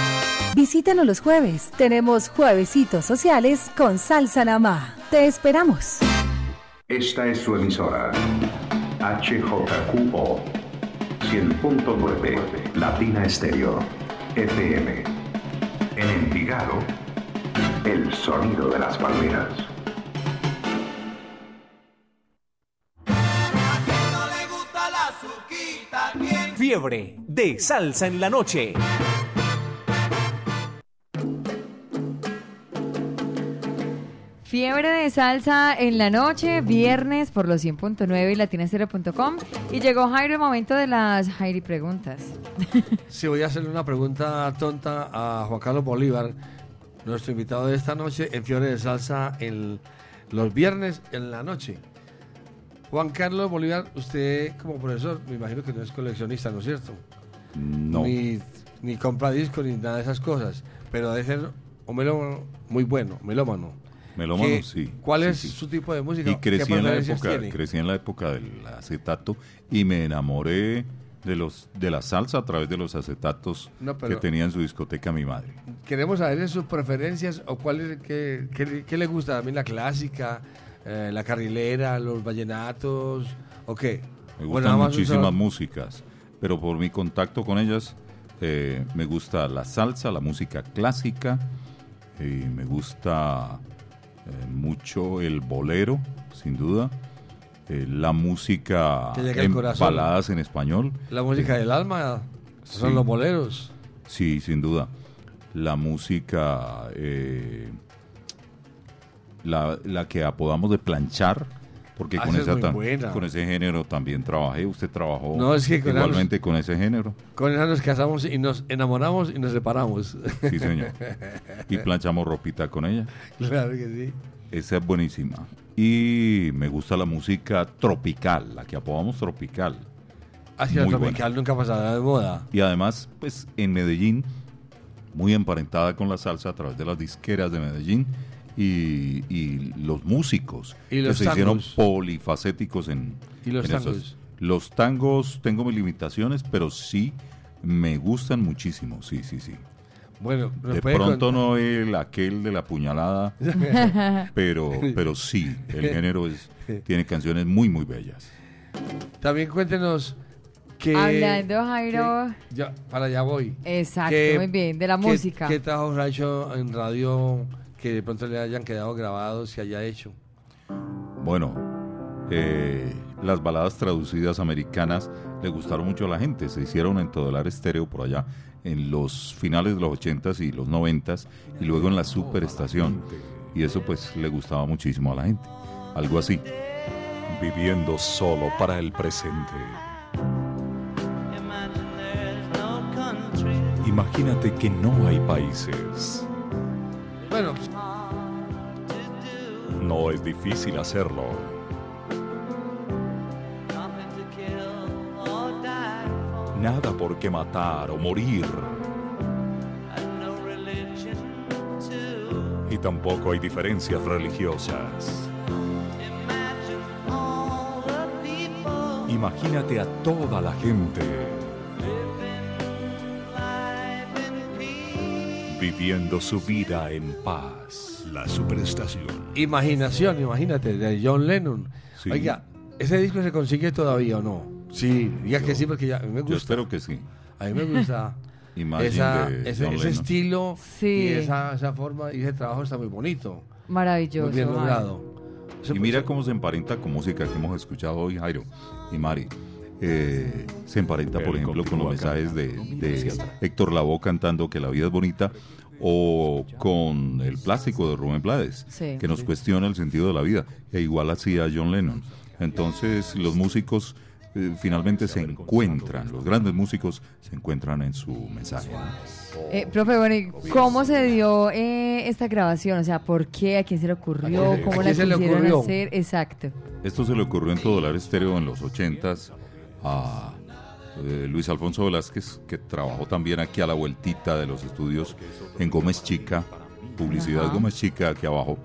Visítanos los jueves. Tenemos juevesitos sociales con Salsa Namá. Te esperamos. Esta es su emisora. HJQO 100.9 Latina Exterior FM. En Envigado, el sonido de las palmeras. Fiebre de salsa en la noche. Fiebre de salsa en la noche, viernes por los 100.9 y latinacero.com. Y llegó Jairo el momento de las Jairi preguntas. Sí, voy a hacerle una pregunta tonta a Juan Carlos Bolívar, nuestro invitado de esta noche en Fiebre de Salsa en los viernes en la noche. Juan Carlos Bolívar, usted como profesor, me imagino que no es coleccionista, ¿no es cierto? No. Ni, ni compra discos ni nada de esas cosas, pero debe ser un melómano muy bueno, melómano. Melómano, ¿Qué- sí. ¿Cuál sí, es sí. su tipo de música? Y crecí ¿Qué en, la época, tiene? crecí en la época del acetato y me enamoré de los de la salsa a través de los acetatos No, que tenía en su discoteca mi madre. Queremos saber sus preferencias o cuál es, qué, qué- qué le gusta a mí, la clásica, eh, la carrilera, los vallenatos, o qué. Me gustan muchísimas músicas, pero por mi contacto con ellas eh, me gusta la salsa, la música clásica, y me gusta eh, mucho el bolero, sin duda, eh, la música en baladas en español. La música Eh, del alma son los boleros. Sí, sin duda. La música, eh, la, la que apodamos de planchar, porque Ah, con, esa es buena. con ese género también trabajé. Usted trabajó No, es que con igualmente con ese género. Con esa nos casamos y nos enamoramos y nos separamos. Sí, señor. Y planchamos ropita con ella. Claro que sí. Esa es buenísima. Y me gusta la música tropical, la que apodamos tropical. Así la Muy buena. tropical nunca pasará de moda. Y además, pues en Medellín, muy emparentada con la salsa a través de las disqueras de Medellín y, y los músicos Y los que se hicieron tangos. polifacéticos en, ¿Y los en esos. tangos? Los tangos tengo mis limitaciones, pero sí me gustan muchísimo, sí, sí, sí. Bueno, ¿nos de pronto contar? no el aquel de la puñalada, pero, pero sí, el género es, tiene canciones muy, muy bellas. También cuéntenos que... Hablando, Jairo. que- ya, para allá voy. Exacto, ¿Qué- muy bien, de la música. ¿Qué trabajos ha hecho en radio que de pronto le hayan quedado grabados, que haya hecho? Bueno, eh, las baladas traducidas americanas le gustaron mucho a la gente. Se hicieron en Todolar Estéreo por allá en los finales de los 80s y los 90s y luego en la superestación. Y eso pues le gustaba muchísimo a la gente. Algo así. Viviendo solo para el presente. Imagínate que no hay países. Bueno, No es difícil hacerlo. Nada por qué matar o morir. Y tampoco hay diferencias religiosas. Imagínate a toda la gente viviendo su vida en paz. La superestación. Imaginación, imagínate, de John Lennon. Sí. Oiga, ¿ese disco se consigue todavía o no? Sí, diga que sí, porque ya a mí me gusta. Yo espero que sí. A mí me gusta esa- ese, estilo Sí. y esa, esa forma y ese trabajo está muy bonito. Maravilloso. Muy bien logrado. Y mira cómo se emparenta con música que hemos escuchado hoy, Jairo y Mari. Eh, se emparenta, por ejemplo, con los mensajes de, de Héctor Lavoe cantando que la vida es bonita o con el plástico de Rubén Blades, Sí. que nos cuestiona el sentido de la vida. E igual hacía John Lennon. Entonces, los músicos eh, finalmente se encuentran, los grandes músicos se encuentran en su mensaje. ¿no? Eh, profe, bueno, ¿y cómo se dio eh, esta grabación? O sea, ¿por qué? ¿A quién se le ocurrió? ¿A quién- ¿Cómo la quién se le quisieron ocurrió? hacer? Exacto. Esto se le ocurrió en Todolar Estéreo en los 80s a eh, Luis Alfonso Velázquez, que trabajó también aquí a la vueltita de los estudios en Gómez Chica, Publicidad Ajá. Gómez Chica, aquí abajo,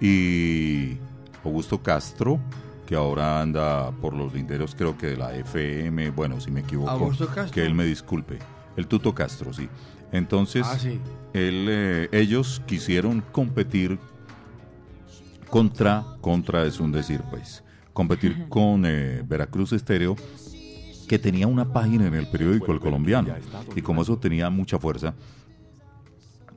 y Augusto Castro, que ahora anda por los linderos, creo que de la FM, bueno, si me equivoco, ¿Augusto Castro? que él me disculpe, el Tuto Castro, sí. Entonces, Ah, sí. él, eh, ellos quisieron competir contra, contra es un decir, pues, competir con eh, Veracruz Estéreo, que tenía una página en el periódico El Colombiano. Y como eso tenía mucha fuerza,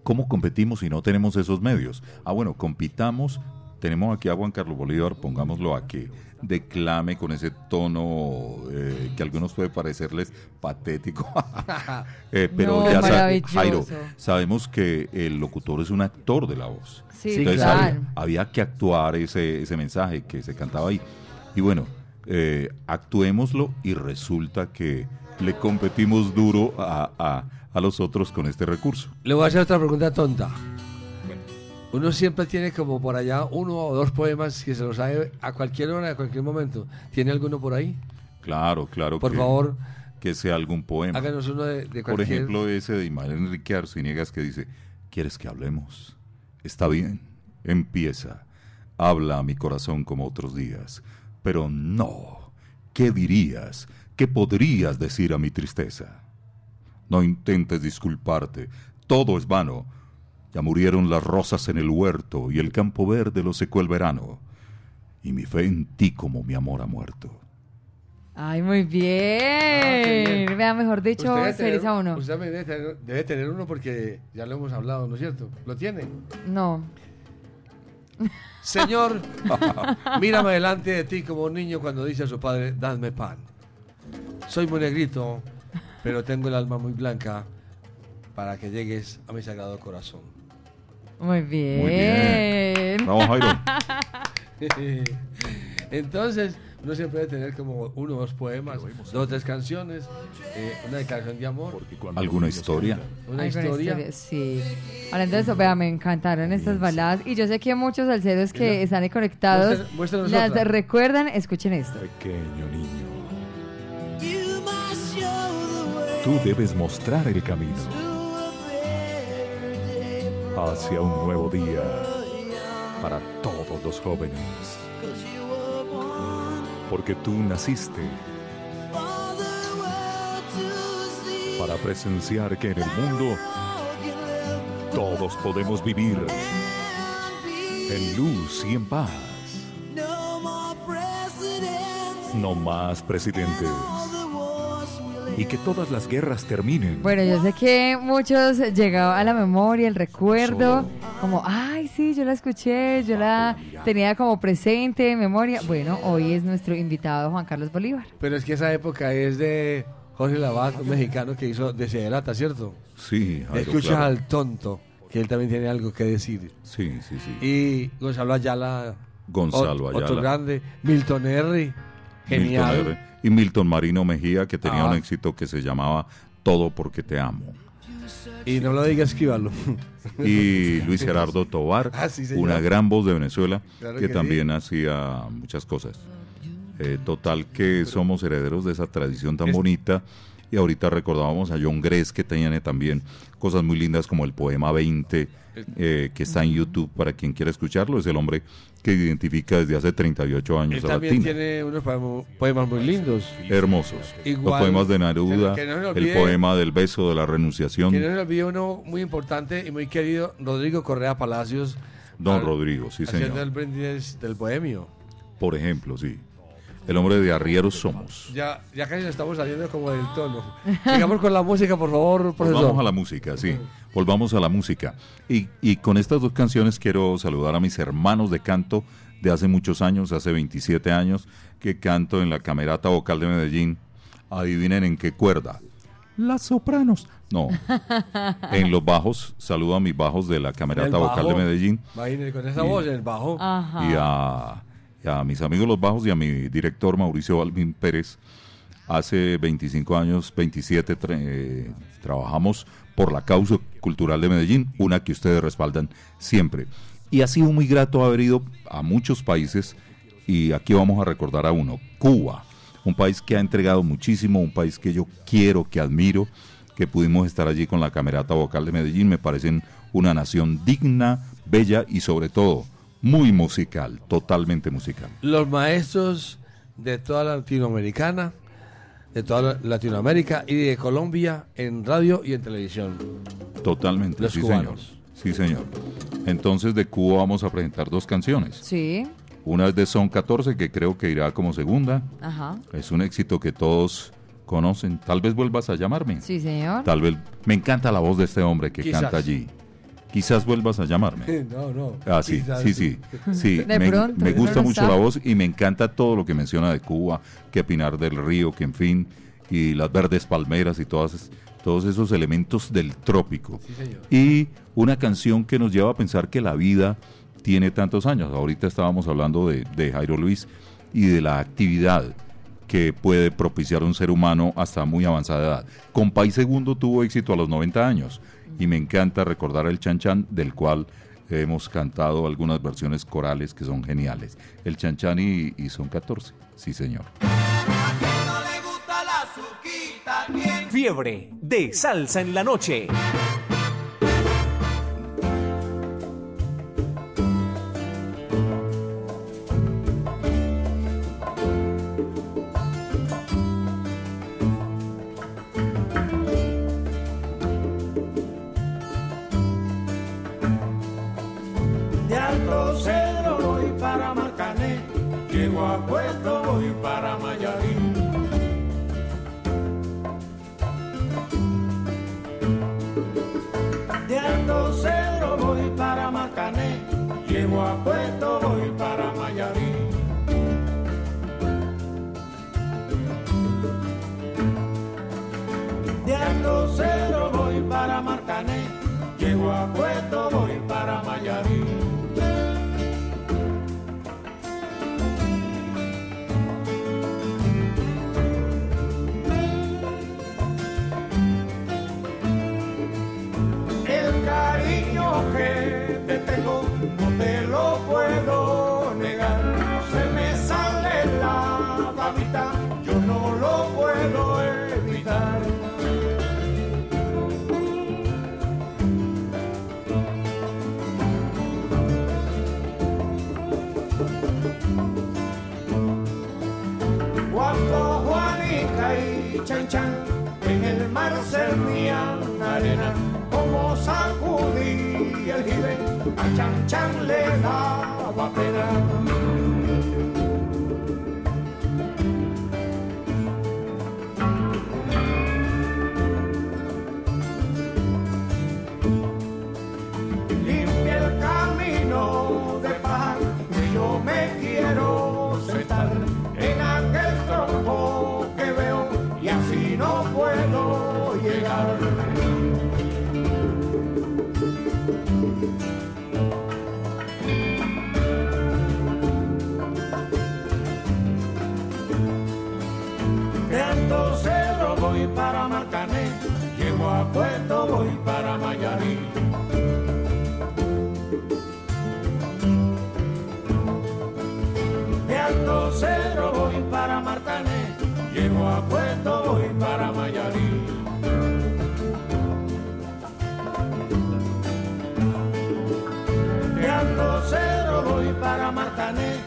¿cómo competimos si no tenemos esos medios? Ah, bueno, compitamos tenemos aquí a Juan Carlos Bolívar, pongámoslo a que declame con ese tono eh, que a algunos puede parecerles patético. Eh, pero No, ya sa- maravilloso. Jairo, sabemos que el locutor es un actor de la voz. Sí, Entonces claro. había, había que actuar ese, ese mensaje que se cantaba ahí. Y bueno, eh, actuémoslo y resulta que le competimos duro a, a- a los otros con este recurso. Le voy a hacer otra pregunta tonta. Uno siempre tiene como por allá uno o dos poemas que se los sabe a cualquier hora, a cualquier momento. ¿Tiene alguno por ahí? Claro, claro. Por que, favor. Que sea algún poema. Háganos uno de, de Por cualquier... ejemplo, ese de Ismael Enrique Arciniegas que dice, ¿quieres que hablemos? Está bien, empieza. Habla a mi corazón como otros días. Pero no. ¿Qué dirías? ¿Qué podrías decir a mi tristeza? No intentes disculparte. Todo es vano. Ya murieron las rosas en el huerto y el campo verde lo secó el verano. Y mi fe en ti como mi amor ha muerto. Ay, muy Ah, bien. Vea, mejor dicho, se eriza uno. Usted también debe tener, debe tener uno porque ya lo hemos hablado, ¿no es cierto? ¿Lo tiene? No. Señor, mírame delante de ti como un niño cuando dice a su padre, dadme pan. Soy muy negrito, pero tengo el alma muy blanca para que llegues a mi sagrado corazón. Muy bien. Muy bien. Vamos, Jairo. Entonces, uno siempre debe tener como uno o dos poemas, dos o tres canciones, eh, una declaración de amor. ¿Alguna historia? Una Ay, historia. historia, Sí. Hablando de eso, vea, me encantaron estas baladas. Y yo sé que muchos salseros que están ahí conectados Muestra- muéstranos las otra. recuerdan. Escuchen esto. Pequeño niño. Tú debes mostrar el camino hacia un nuevo día para todos los jóvenes. Porque tú naciste para presenciar que en el mundo todos podemos vivir en luz y en paz. No más presidentes. Y que todas las guerras terminen. Bueno, yo sé que muchos llegaba a la memoria, el recuerdo, como, ay, sí, yo la escuché, yo la tenía como presente, en memoria. Bueno, hoy es nuestro invitado Juan Carlos Bolívar. Pero es que esa época es de Jorge Lavat, un mexicano que hizo Desiderata, ¿cierto? Sí, Jairo, Escucha claro. al tonto, que él también tiene algo que decir. Sí, sí, sí. Y Gonzalo Ayala. Gonzalo Ayala. Otro grande. Milton R. Genial. Milton R. Y Milton Marino Mejía, que tenía Ah. un éxito que se llamaba Todo porque te amo. Y no lo diga, escríbalo. Y Luis Gerardo Tobar, Ah, sí, una gran voz de Venezuela, Claro que, que también hacía muchas cosas. Eh, total que somos herederos de esa tradición tan Es- bonita. Y ahorita recordábamos a John Gress, que tiene también cosas muy lindas como el poema 20, eh, que está en YouTube para quien quiera escucharlo. Es el hombre que identifica desde hace 38 años Él a la también Latina. tiene unos poem- poemas muy lindos. Hermosos. Igual- Los poemas de Neruda, no se el olvide- poema del beso de la renunciación. Que no se olvide uno muy importante y muy querido, Rodrigo Correa Palacios. Don al- Rodrigo, sí, señor. el del bohemio. Por ejemplo, sí. El hombre de arrieros somos. Ya, ya casi nos estamos saliendo como del tono. Sigamos con la música, por favor, profesor. Volvamos a la música, sí. Volvamos a la música. Y, y con estas dos canciones quiero saludar a mis hermanos de canto de hace muchos años, hace 27 años, que canto en la Camerata Vocal de Medellín. Adivinen en qué cuerda. Las sopranos. No, en los bajos. Saludo a mis bajos de la Camerata Vocal bajo. de Medellín. Imagínate, con esa Y- voz en el bajo. Ajá. y a, a mis amigos los bajos y a mi director Mauricio Balvin Pérez. Hace 25 años, 27, tra- eh, trabajamos por la causa cultural de Medellín, una que ustedes respaldan siempre. Y ha sido muy grato haber ido a muchos países y aquí vamos a recordar a uno, Cuba, un país que ha entregado muchísimo, un país que yo quiero, que admiro, que pudimos estar allí con la Camerata Vocal de Medellín, me parecen una nación digna, bella y sobre todo muy musical, totalmente musical. Los maestros de toda la Latinoamericana, de toda la- Latinoamérica y de Colombia en radio y en televisión. Totalmente, Los sí cubanos. señor. Sí señor. Entonces de Cuba vamos a presentar dos canciones. Sí. Una es de Son 14 que creo que irá como segunda. Ajá. Es un éxito que todos conocen. Tal vez vuelvas a llamarme. Sí, señor. Tal vez me encanta la voz de este hombre que Quizás. canta allí. Quizás vuelvas a llamarme. No, no. Ah, sí, quizás sí, sí. sí. De me, pronto, me gusta no mucho sabe. la voz y me encanta todo lo que menciona de Cuba, que Pinar del Río, que en fin, y las verdes palmeras y todas, todos esos elementos del trópico. Sí, señor. Y una canción que nos lleva a pensar que la vida tiene tantos años. Ahorita estábamos hablando de, de Jairo Luis y de la actividad que puede propiciar un ser humano hasta muy avanzada edad. Compay Segundo tuvo éxito a los 90 años y me encanta recordar el Chan Chan del cual hemos cantado algunas versiones corales que son geniales. El Chan Chan y, y son 14, sí señor. Fiebre de salsa en la noche. Llego a Puerto voy para Mayarín. De Alto Cedro voy para Marcané, llego a Puerto voy para Mayarín. En el mar servían arena, como sacudí el jibe, a Chan Chan le daba pena. Puerto voy para Mayarín. De Alto Cedro voy para Marcané, llego a Puerto voy para Mayarín. De Alto Cedro voy para Marcané,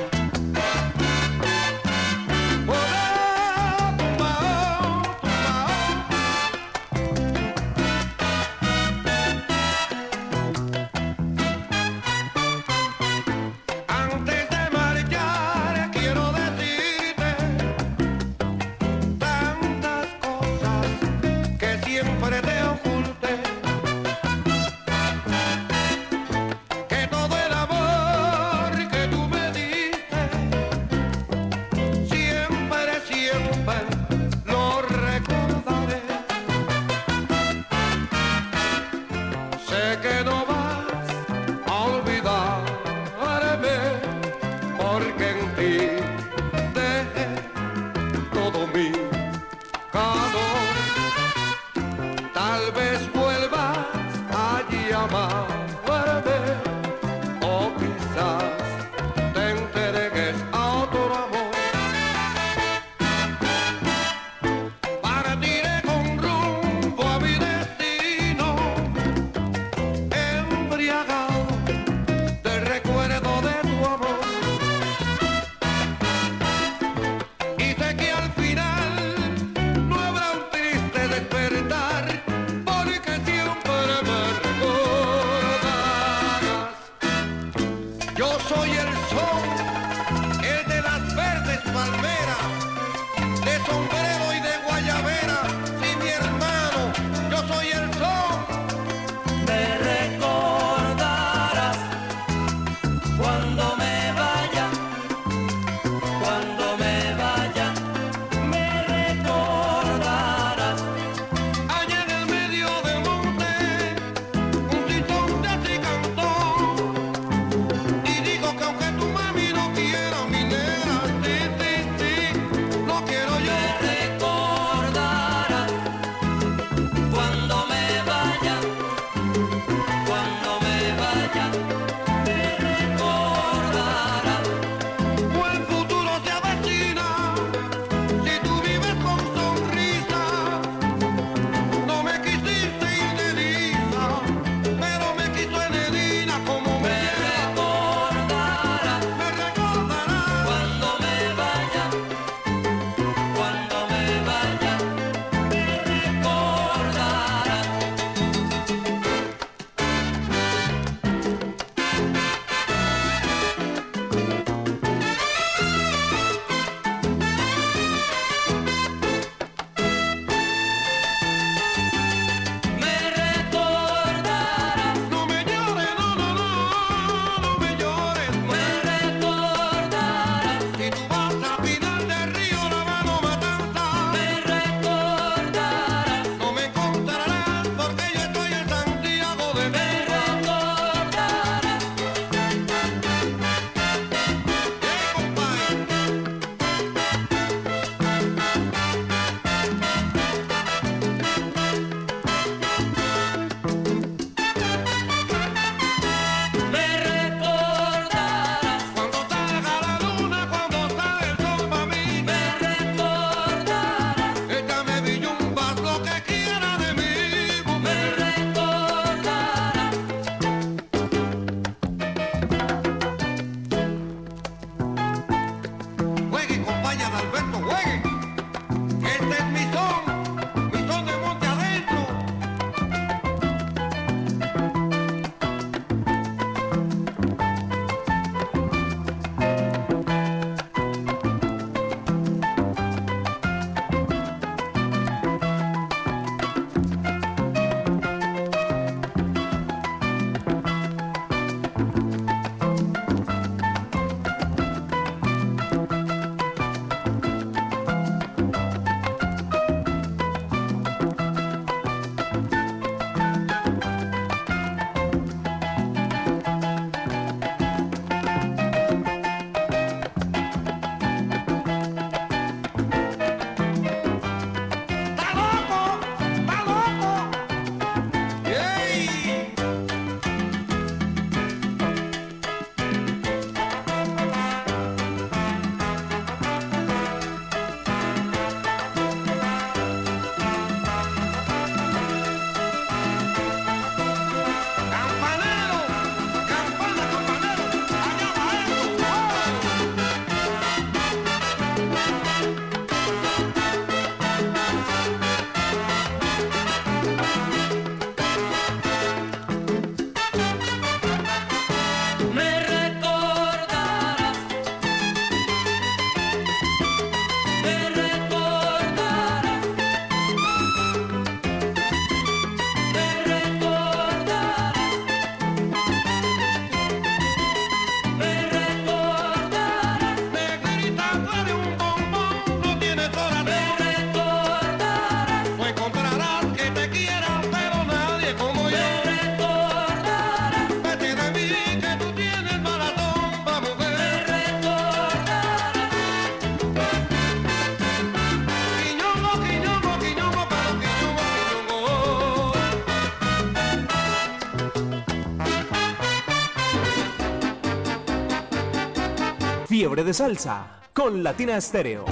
Fiebre de Salsa con Latina Stereo.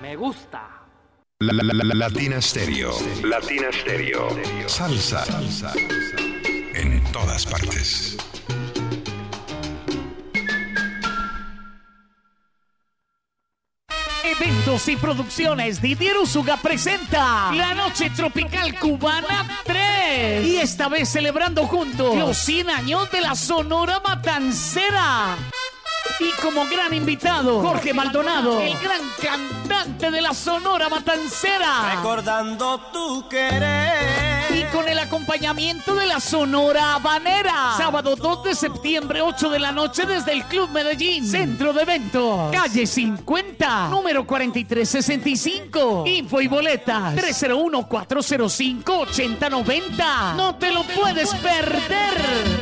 Me gusta. La, la, la, Latina Stereo. Latina Stereo. Salsa. Salsa. En todas partes. Eventos y producciones Didier Usuga presenta La Noche Tropical Cubana 3 Y esta vez celebrando juntos Los 100 de la Sonora Matancera y como gran invitado, Jorge Maldonado, el gran cantante de la Sonora Matancera. Recordando tu querer. Y con el acompañamiento de la Sonora Habanera. Sábado 2 de septiembre, 8 de la noche, desde el Club Medellín. Centro de Eventos. Calle 50, número 4365. Info y boletas. 301-405-8090. No te lo puedes perder.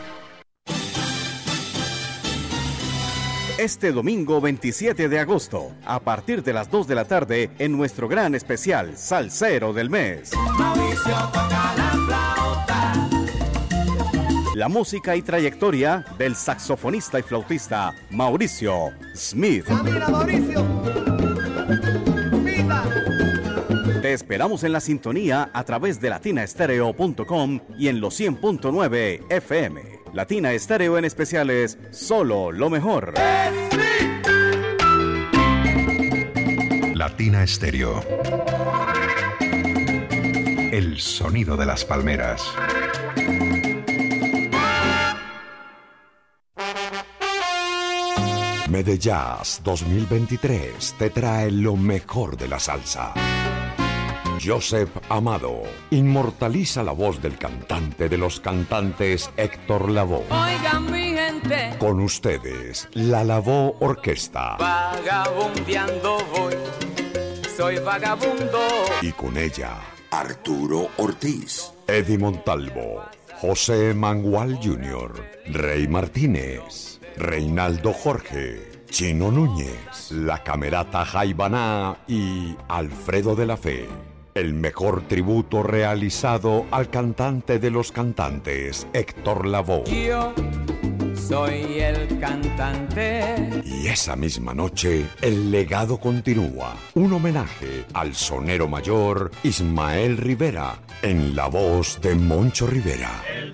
Este domingo 27 de agosto, a partir de las 2 de la tarde, en nuestro gran especial Salsero del Mes. La música y trayectoria del saxofonista y flautista Mauricio Smith. Esperamos en la sintonía a través de latinaestereo.com y en los 100.9 FM. Latina Estéreo en especiales, solo lo mejor. Latina Estéreo. El sonido de las palmeras. Medellas 2023 te trae lo mejor de la salsa. Joseph Amado inmortaliza la voz del cantante de los cantantes Héctor Lavoe. Oigan mi gente, Con ustedes, la Lavoe Orquesta. vagabundeando voy, soy vagabundo. Y con ella, Arturo Ortiz, Eddie Montalvo, José Mangual Jr., Rey Martínez, Reinaldo Jorge, Chino Núñez, la Camerata Jaibaná y Alfredo de la Fe. El mejor tributo realizado al cantante de los cantantes, Héctor Lavoe. Yo soy el cantante. Y esa misma noche, el legado continúa. Un homenaje al sonero mayor Ismael Rivera, en la voz de Moncho Rivera. El.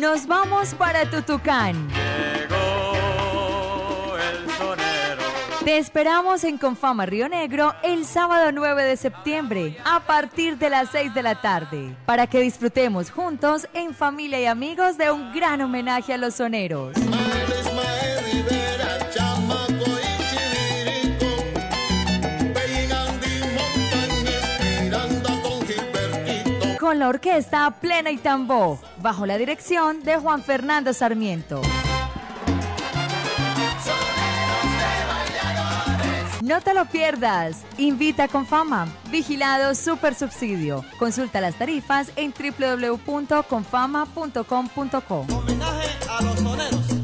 Nos vamos para Tutucán. Llegó el sonero. Te esperamos en Confama Río Negro el sábado 9 de septiembre a partir de las 6 de la tarde para que disfrutemos juntos en familia y amigos de un gran homenaje a los soneros. Con la orquesta Plena y Tambó, bajo la dirección de Juan Fernando Sarmiento. No te lo pierdas. Invita con fama. Vigilado Super Subsidio. Consulta las tarifas en www.confama.com.co. A los soneros.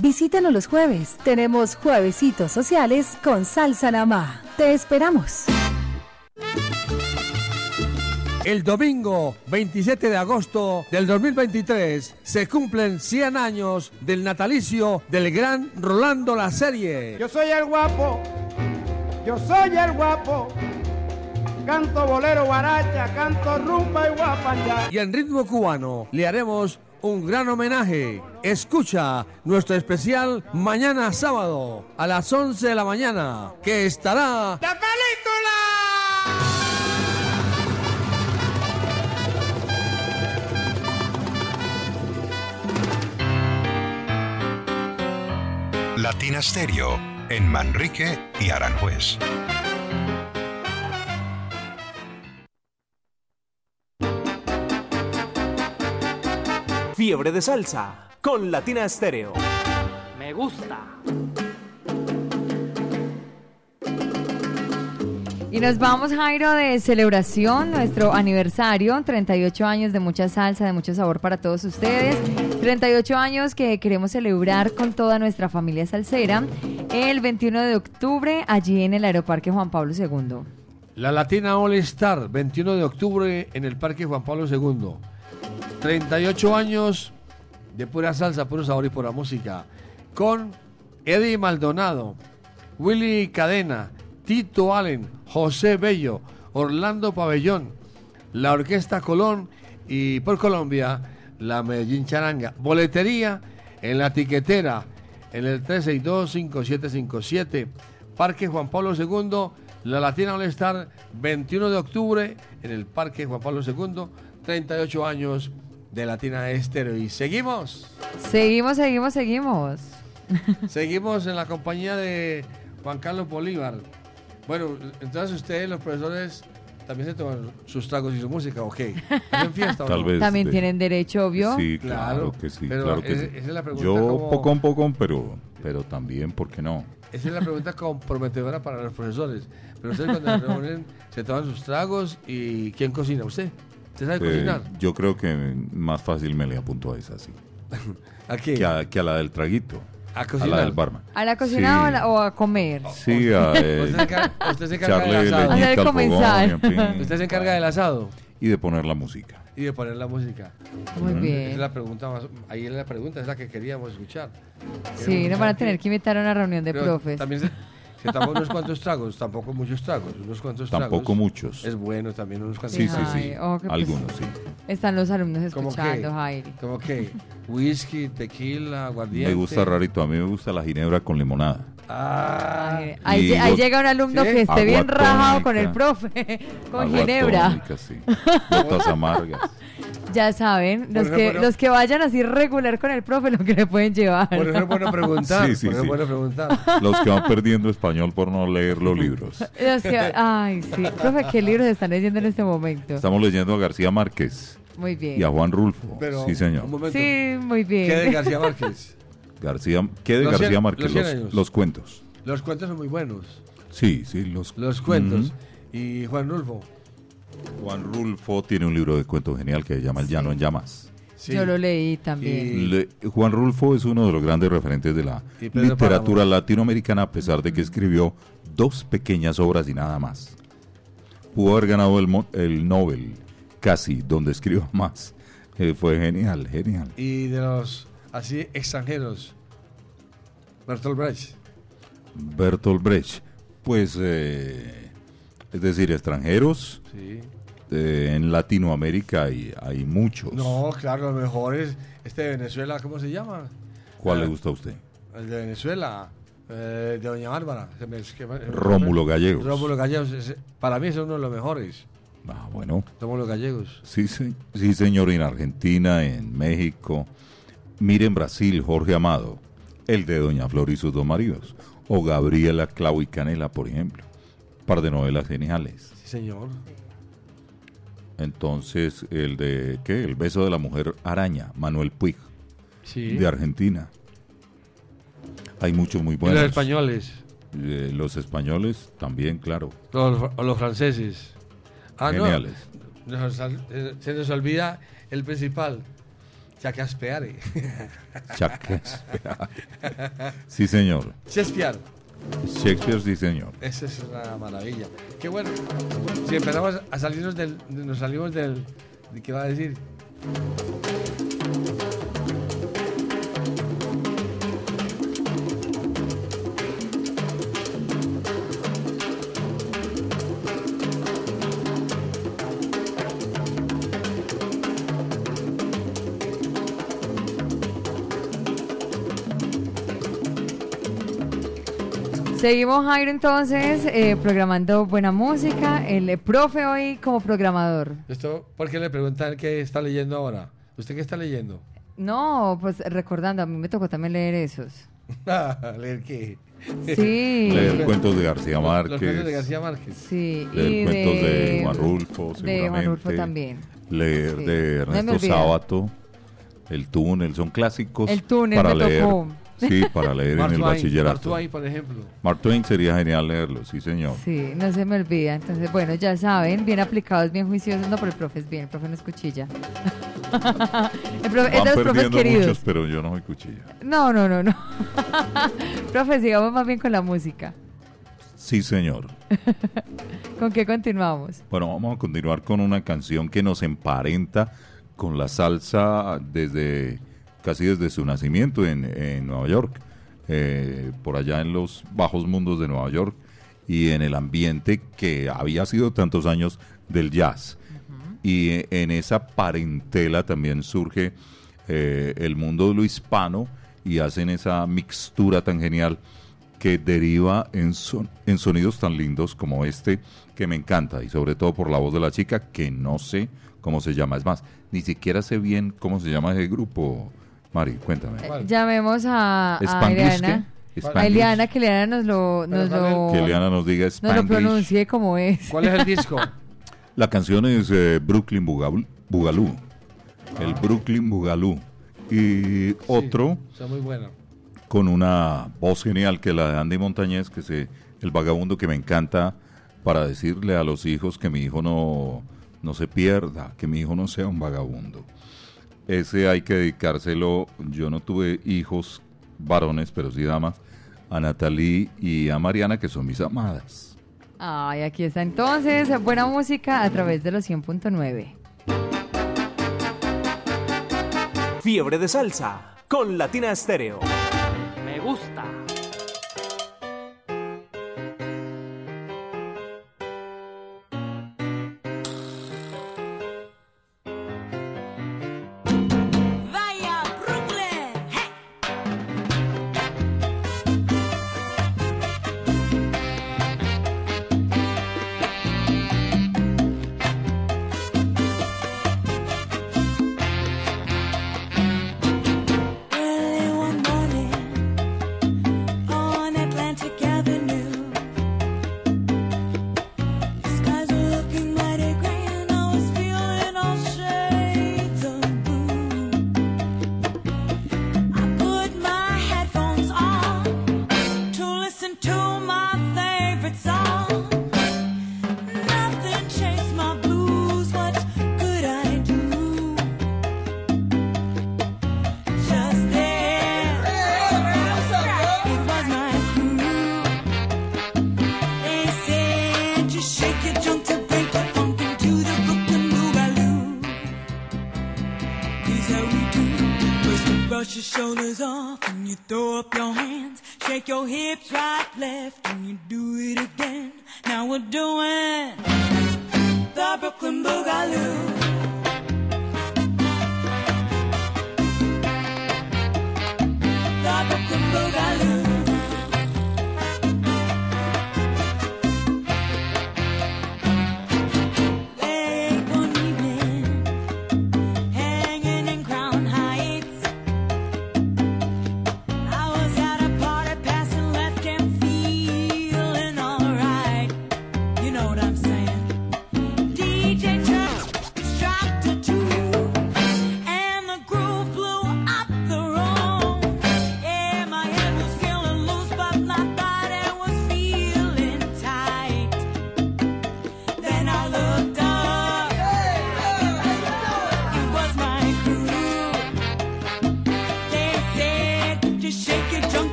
Visítanos los jueves. Tenemos juevesitos sociales con salsa namá. Te esperamos. El domingo 27 de agosto del 2023 se cumplen 100 años del natalicio del gran Rolando La Serie. Yo soy el guapo, yo soy el guapo, canto bolero, guaracha, canto rumba y guapanya. Y en ritmo cubano le haremos un gran homenaje. Escucha nuestro especial mañana sábado a las 11 de la mañana, que estará... ¡La película! Latina Stereo en Manrique y Aranjuez. Fiebre de salsa con Latina Estéreo. Me gusta. Y nos vamos, Jairo, de celebración, nuestro aniversario, 38 años de mucha salsa, de mucho sabor para todos ustedes. 38 años que queremos celebrar con toda nuestra familia salsera el 21 de octubre allí en el Aeroparque Juan Pablo II. La Latina All Star, 21 de octubre en el Parque Juan Pablo II. 38 años de pura salsa, puro sabor y pura música. Con Eddie Maldonado, Willy Cadena, Tito Allen, José Bello, Orlando Pabellón, la Orquesta Colón y por Colombia la Medellín Charanga. Boletería en la tiquetera en el 362-5757. Parque Juan Pablo II, la Latina All Star, 21 de octubre en el Parque Juan Pablo II, 38 años de Latina Estéreo. Y seguimos. Seguimos, seguimos, seguimos. Seguimos en la compañía de Juan Carlos Bolívar. Bueno, entonces ustedes, los profesores, también se toman sus tragos y su música, ¿ok? ¿Hacen fiesta o Tal no? vez También de- tienen derecho, obvio. Sí, claro, que sí, pero claro que esa- sí. esa es la pregunta Yo como- poco a poco, pero, pero también, ¿por qué no? Esa es la pregunta comprometedora para los profesores. Pero ustedes cuando se reúnen, se toman sus tragos y ¿quién cocina? ¿Usted? ¿Usted sabe Eh, cocinar? yo creo que más fácil me le apunto a esa, sí. ¿A qué? Que a, que a la del traguito. ¿A la del barman. ¿A la cocina o, a la- o a comer? Sí, a eh, Usted se encarga- del asado. leñita fogón, en fin. Usted se encarga del asado Y de poner la música. y de poner la música. Muy Esa bien. es la pregunta más, ahí es la pregunta, es la que queríamos escuchar. Sí, nos van a tener que invitar a una reunión de Pero profes. También se, se toman unos cuantos tragos, tampoco muchos tragos, unos cuantos tragos. Tampoco muchos. Es bueno también unos cuantos Sí, sí, tragos. sí. Ay, oh, que pues- Algunos, sí. Están los alumnos ¿Cómo escuchando? Jairi. ¿Cómo que? Whisky, tequila, aguardiente. Me gusta rarito. A mí me gusta la ginebra con limonada. Ah, Ay, Ahí, ahí llega un alumno ¿Sí? que esté Agua bien rajado con tónica. el profe, con Agua ginebra. tónica, sí. Gotas amargas. Ya saben, los que, los que vayan así regular con el profe, lo que le pueden llevar. por eso es bueno preguntar. Sí, sí, por eso es sí. bueno preguntar. Los que van perdiendo español por no leer los libros. Que- ay, sí. Profe, ¿qué libros están leyendo en este momento? Estamos leyendo a García Márquez Muy bien. y a Juan Rulfo. Pero, sí, señor. Sí, muy bien. ¿Qué de García Márquez? García, ¿Qué de Los García cien- Márquez? los cuentos. Los cuentos son muy buenos. Sí, sí, los, Los cuentos. Y Juan Rulfo. Juan Rulfo tiene un libro de cuentos genial que se llama El Llano en Llamas. Sí. Yo lo leí también. Le- Juan Rulfo es uno de los grandes referentes de la literatura Páramo. latinoamericana, a pesar de que escribió dos pequeñas obras y nada más. Pudo haber ganado el, mo- el Nobel, casi, donde escribió más. Eh, fue genial, genial. Y de los así extranjeros. Bertolt Brecht. Bertolt Brecht, pues, eh, es decir, extranjeros, Sí. Eh, en Latinoamérica hay, hay muchos. No, claro, los mejores. Este de Venezuela, ¿cómo se llama? ¿Cuál Ah, le gusta a usted? El de Venezuela. eh, de Doña Bárbara. Se me- que me- Rómulo Gallegos. Rómulo Gallegos. para mí es uno de los mejores. Ah, bueno. Rómulo Gallegos. Sí, sí, sí, señor, en Argentina, en México. Mire en Brasil, Jorge Amado, el de Doña Flor y sus dos maridos. O Gabriela Clau y Canela, por ejemplo. par de novelas geniales. Sí, señor. Entonces, el de, ¿qué? El beso de la mujer araña, Manuel Puig, Sí. de Argentina. Hay muchos muy Y buenos. los españoles. Eh, los españoles también, claro. Los, o los franceses. Ah, no. Geniales. Nos eh, se nos olvida el principal. Chacaspeare. Shakespeare. Sí, señor. Shakespeare. Shakespeare, sí, señor. Esa es una maravilla. Qué bueno. Si empezamos a salirnos del. Nos salimos del. ¿de ¿Qué va a decir? Seguimos, Jairo, entonces, eh, programando buena música. El eh, profe hoy como programador. Esto, ¿Por qué le preguntan qué está leyendo ahora? ¿Usted qué está leyendo? No, pues recordando, a mí me tocó también leer esos. ¿Leer qué? Sí. Leer cuentos de García Márquez. Los cuentos de García Márquez. Sí. Leer y cuentos de, de- Juan Rulfo, de seguramente. Juan Rulfo también. Leer Sí. de No Ernesto olvida. Sábato. El túnel, son clásicos El túnel para me leer. tocó. Sí, para leer en el Twain, bachillerato. Mark Twain, por ejemplo. Mark Twain sería genial leerlo, sí señor. Sí, no se me olvida. Entonces, bueno, ya saben, bien aplicados, bien juiciosos. No, pero el profe es bien, el profe no es cuchilla. el profe, es Van de los profes perdiendo queridos. muchos, pero yo no soy cuchilla. No, no, no, no. profe, sigamos más bien con la música. Sí, señor. ¿Con qué continuamos? Bueno, vamos a continuar con una canción que nos emparenta con la salsa desde casi desde su nacimiento en, en Nueva York, eh, por allá en los bajos mundos de Nueva York y en el ambiente que había sido tantos años del jazz. Y eh, en esa parentela también surge eh, el mundo de lo hispano y hacen esa mixtura tan genial que deriva en, son- en sonidos tan lindos como este que me encanta y sobre todo por la voz de la chica que no sé cómo se llama. Es más, ni siquiera sé bien cómo se llama ese grupo. Mari, cuéntame. Eh, Llamemos a, a ¿Spanglish Eliana. A. Eliana, que Eliana nos lo, nos lo, Que Eliana nos diga nos lo pronuncie como es. ¿Cuál es el disco? La canción es eh, Brooklyn Bugal- Boogaloo. El Brooklyn Boogaloo. Y otro Está muy bueno. con una voz genial que la de Andy Montañez, que es eh, el vagabundo que me encanta para decirle a los hijos que mi hijo no, no se pierda, que mi hijo no sea un vagabundo. Ese hay que dedicárselo, yo no tuve hijos varones, pero sí damas, a Natalie y a Mariana, que son mis amadas. Ay, aquí está entonces. Buena música a través de los 100.9. Fiebre de salsa con Latina Estéreo. Me gusta.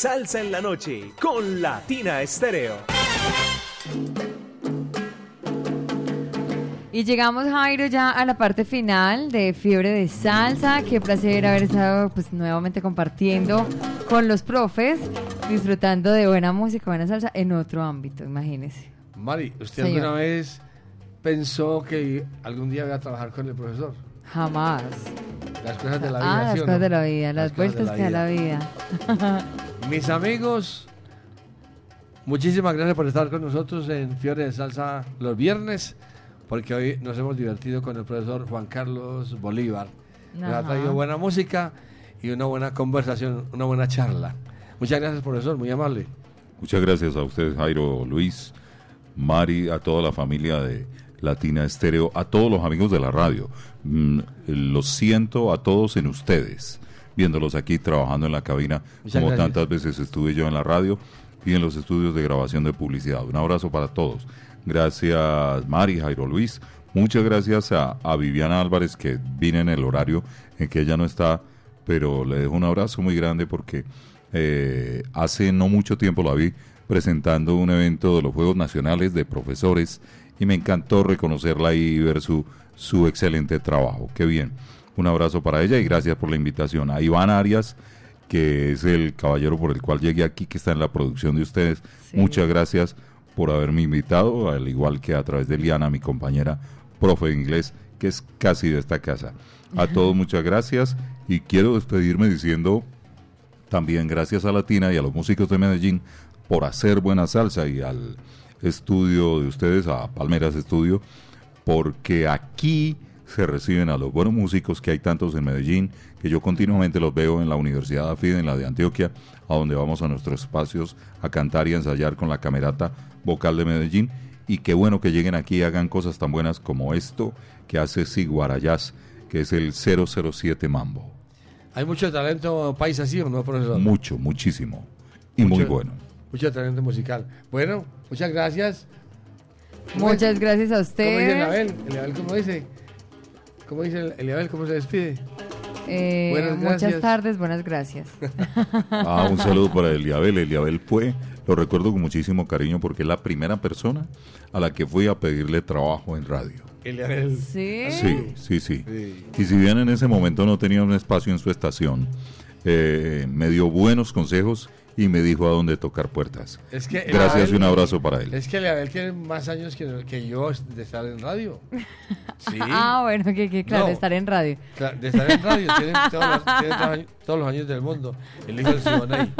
Salsa en la Noche con Latina Estéreo. Y llegamos, Jairo, ya a la parte final de Fiebre de Salsa. Qué placer haber estado pues, nuevamente compartiendo con los profes, disfrutando de buena música, buena salsa en otro ámbito, imagínese. Mari, ¿usted Señor. alguna vez pensó que algún día iba a trabajar con el profesor? Jamás. Las cosas de la vida. Ah, las ¿sí o cosas no? de la vida, las, Las cosas de vueltas que da la vida. Mis amigos, muchísimas gracias por estar con nosotros en Fiore de Salsa los viernes, porque hoy nos hemos divertido con el profesor Juan Carlos Bolívar. Nos ha traído buena música y una buena conversación, una buena charla. Muchas gracias, profesor, muy amable. Muchas gracias a ustedes, Jairo, Luis, Mari, a toda la familia de Latina Estéreo, a todos los amigos de la radio. Mm, los siento a todos en ustedes, viéndolos aquí trabajando en la cabina, Muchas como gracias. tantas veces estuve yo en la radio y en los estudios de grabación de publicidad. Un abrazo para todos. Gracias, Mari, Jairo Luis. Muchas gracias a, a Viviana Álvarez, que vine en el horario en que ella no está, pero le dejo un abrazo muy grande porque eh, hace no mucho tiempo la vi presentando un evento de los Juegos Nacionales de Profesores y me encantó reconocerla y ver su, su excelente trabajo. Qué bien. Un abrazo para ella y gracias por la invitación. A Iván Arias, que es el caballero por el cual llegué aquí, que está en la producción de ustedes. Muchas gracias por haberme invitado, al igual que a través de Liana, mi compañera profe de inglés, que es casi de esta casa. A todos muchas gracias y quiero despedirme diciendo también gracias a Latina y a los músicos de Medellín por hacer buena salsa y al estudio de ustedes, a Palmeras Estudio, porque aquí se reciben a los buenos músicos que hay tantos en Medellín, que yo continuamente los veo en la Universidad de AFID, en la de Antioquia, a donde vamos a nuestros espacios a cantar y a ensayar con la camerata vocal de Medellín. Y qué bueno que lleguen aquí y hagan cosas tan buenas como esto que hace Siguarayás, que es el 007 Mambo. Hay mucho talento paisa, ¿sí o no, profesor? Mucho, muchísimo. Y muy bueno. Mucho talento musical. Bueno, muchas gracias. Muchas gracias a ¿Cómo dice dice? ¿Cómo dice el- Eliabel? ¿Cómo se despide? Eh, Buenas muchas tardes, buenas gracias. Ah, un saludo para Eliabel. Eliabel fue, lo recuerdo con muchísimo cariño porque es la primera persona a la que fui a pedirle trabajo en radio. Eliabel. Sí. Sí, sí, sí. Y si bien en ese momento no tenía un espacio en su estación, eh, me dio buenos consejos y me dijo a dónde tocar puertas. Es que Gracias y un abrazo para él. Es que Eliabel tiene más años que, que yo de estar en radio. Sí. Ah, bueno, que, que claro, No. estar en radio. De estar en radio, tiene, todos los, tiene todos, los años, todos los años del mundo. El hijo del Siboney.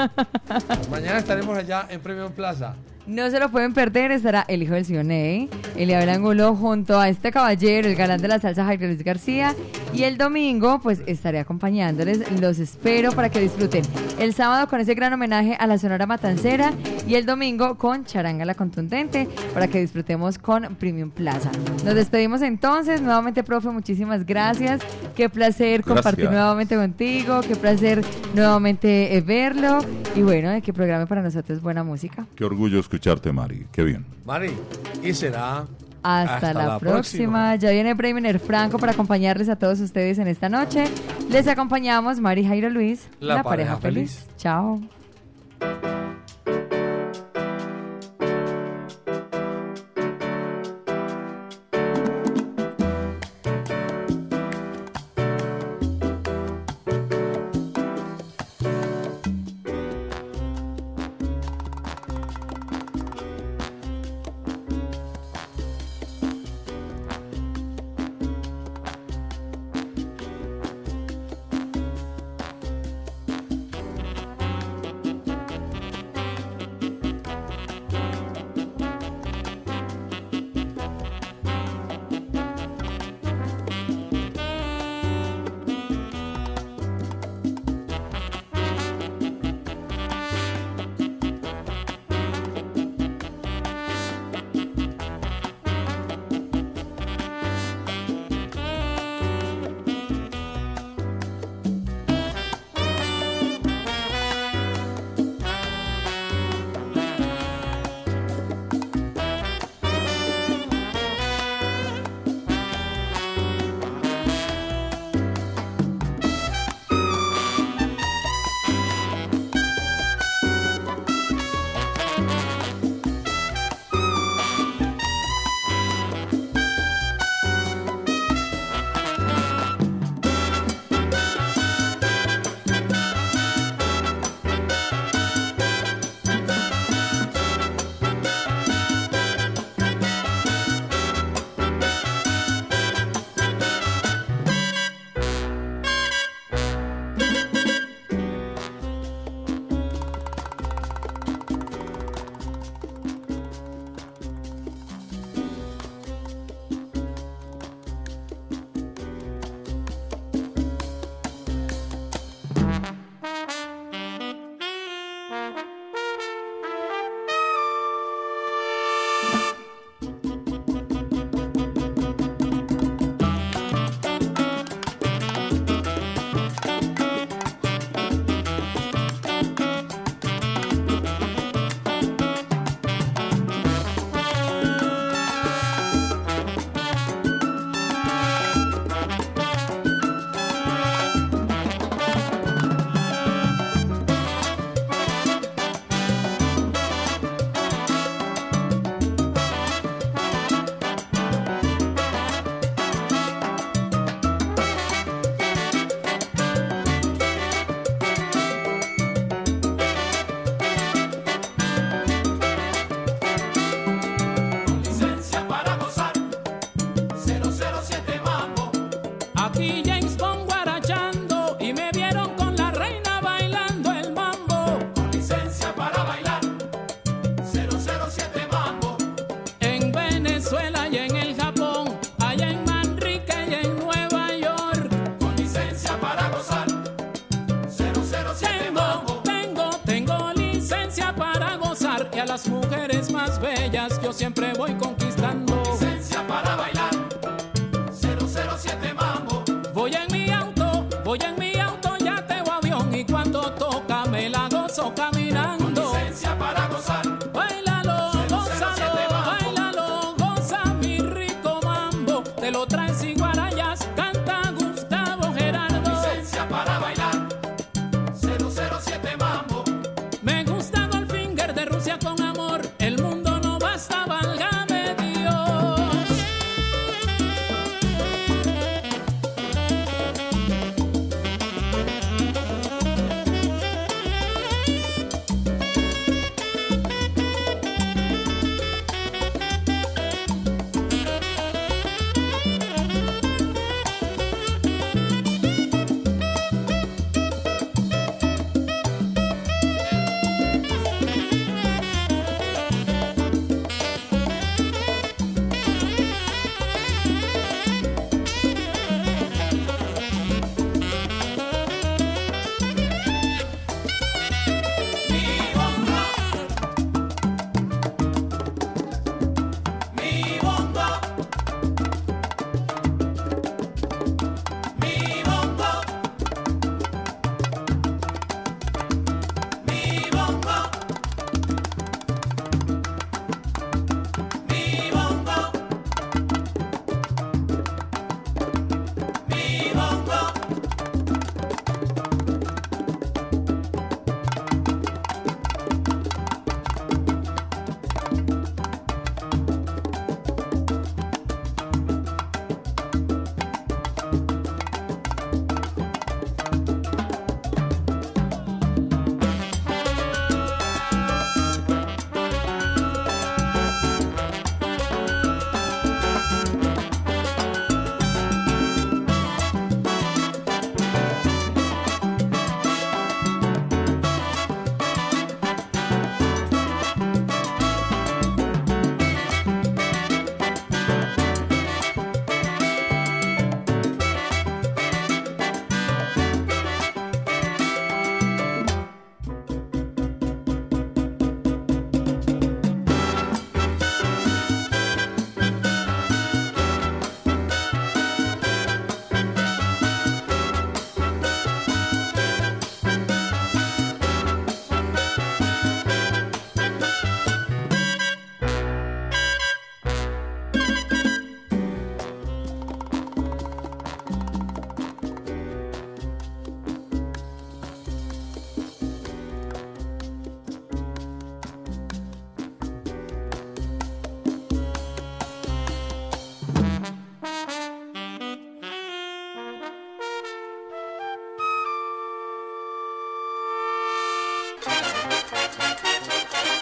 Mañana estaremos allá en Premium Plaza. No se lo pueden perder, estará el hijo del Sioney, Eliabel Angulo, junto a este caballero, el galán de la salsa Jairo Luis García. Y el domingo, pues estaré acompañándoles. Los espero para que disfruten. El sábado con ese gran homenaje a la Sonora Matancera. Y el domingo con Charanga la Contundente, para que disfrutemos con Premium Plaza. Nos despedimos entonces. Nuevamente, profe, muchísimas gracias. Qué placer compartir nuevamente contigo. Qué placer nuevamente eh, verlo. Y bueno, de que programa para nosotros buena música. Qué orgullo escucharte, Mari. Qué bien. Mari, y será. Hasta, la, próxima. Ya viene Bremer Franco para acompañarles a todos ustedes en esta noche. Les acompañamos Mari Jairo Luis, La la, pareja pareja, feliz. feliz. Chao. siempre voy con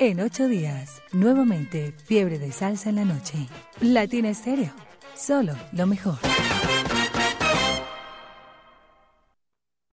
En ocho días, nuevamente, fiebre de salsa en la noche. Latina Estéreo, solo lo mejor.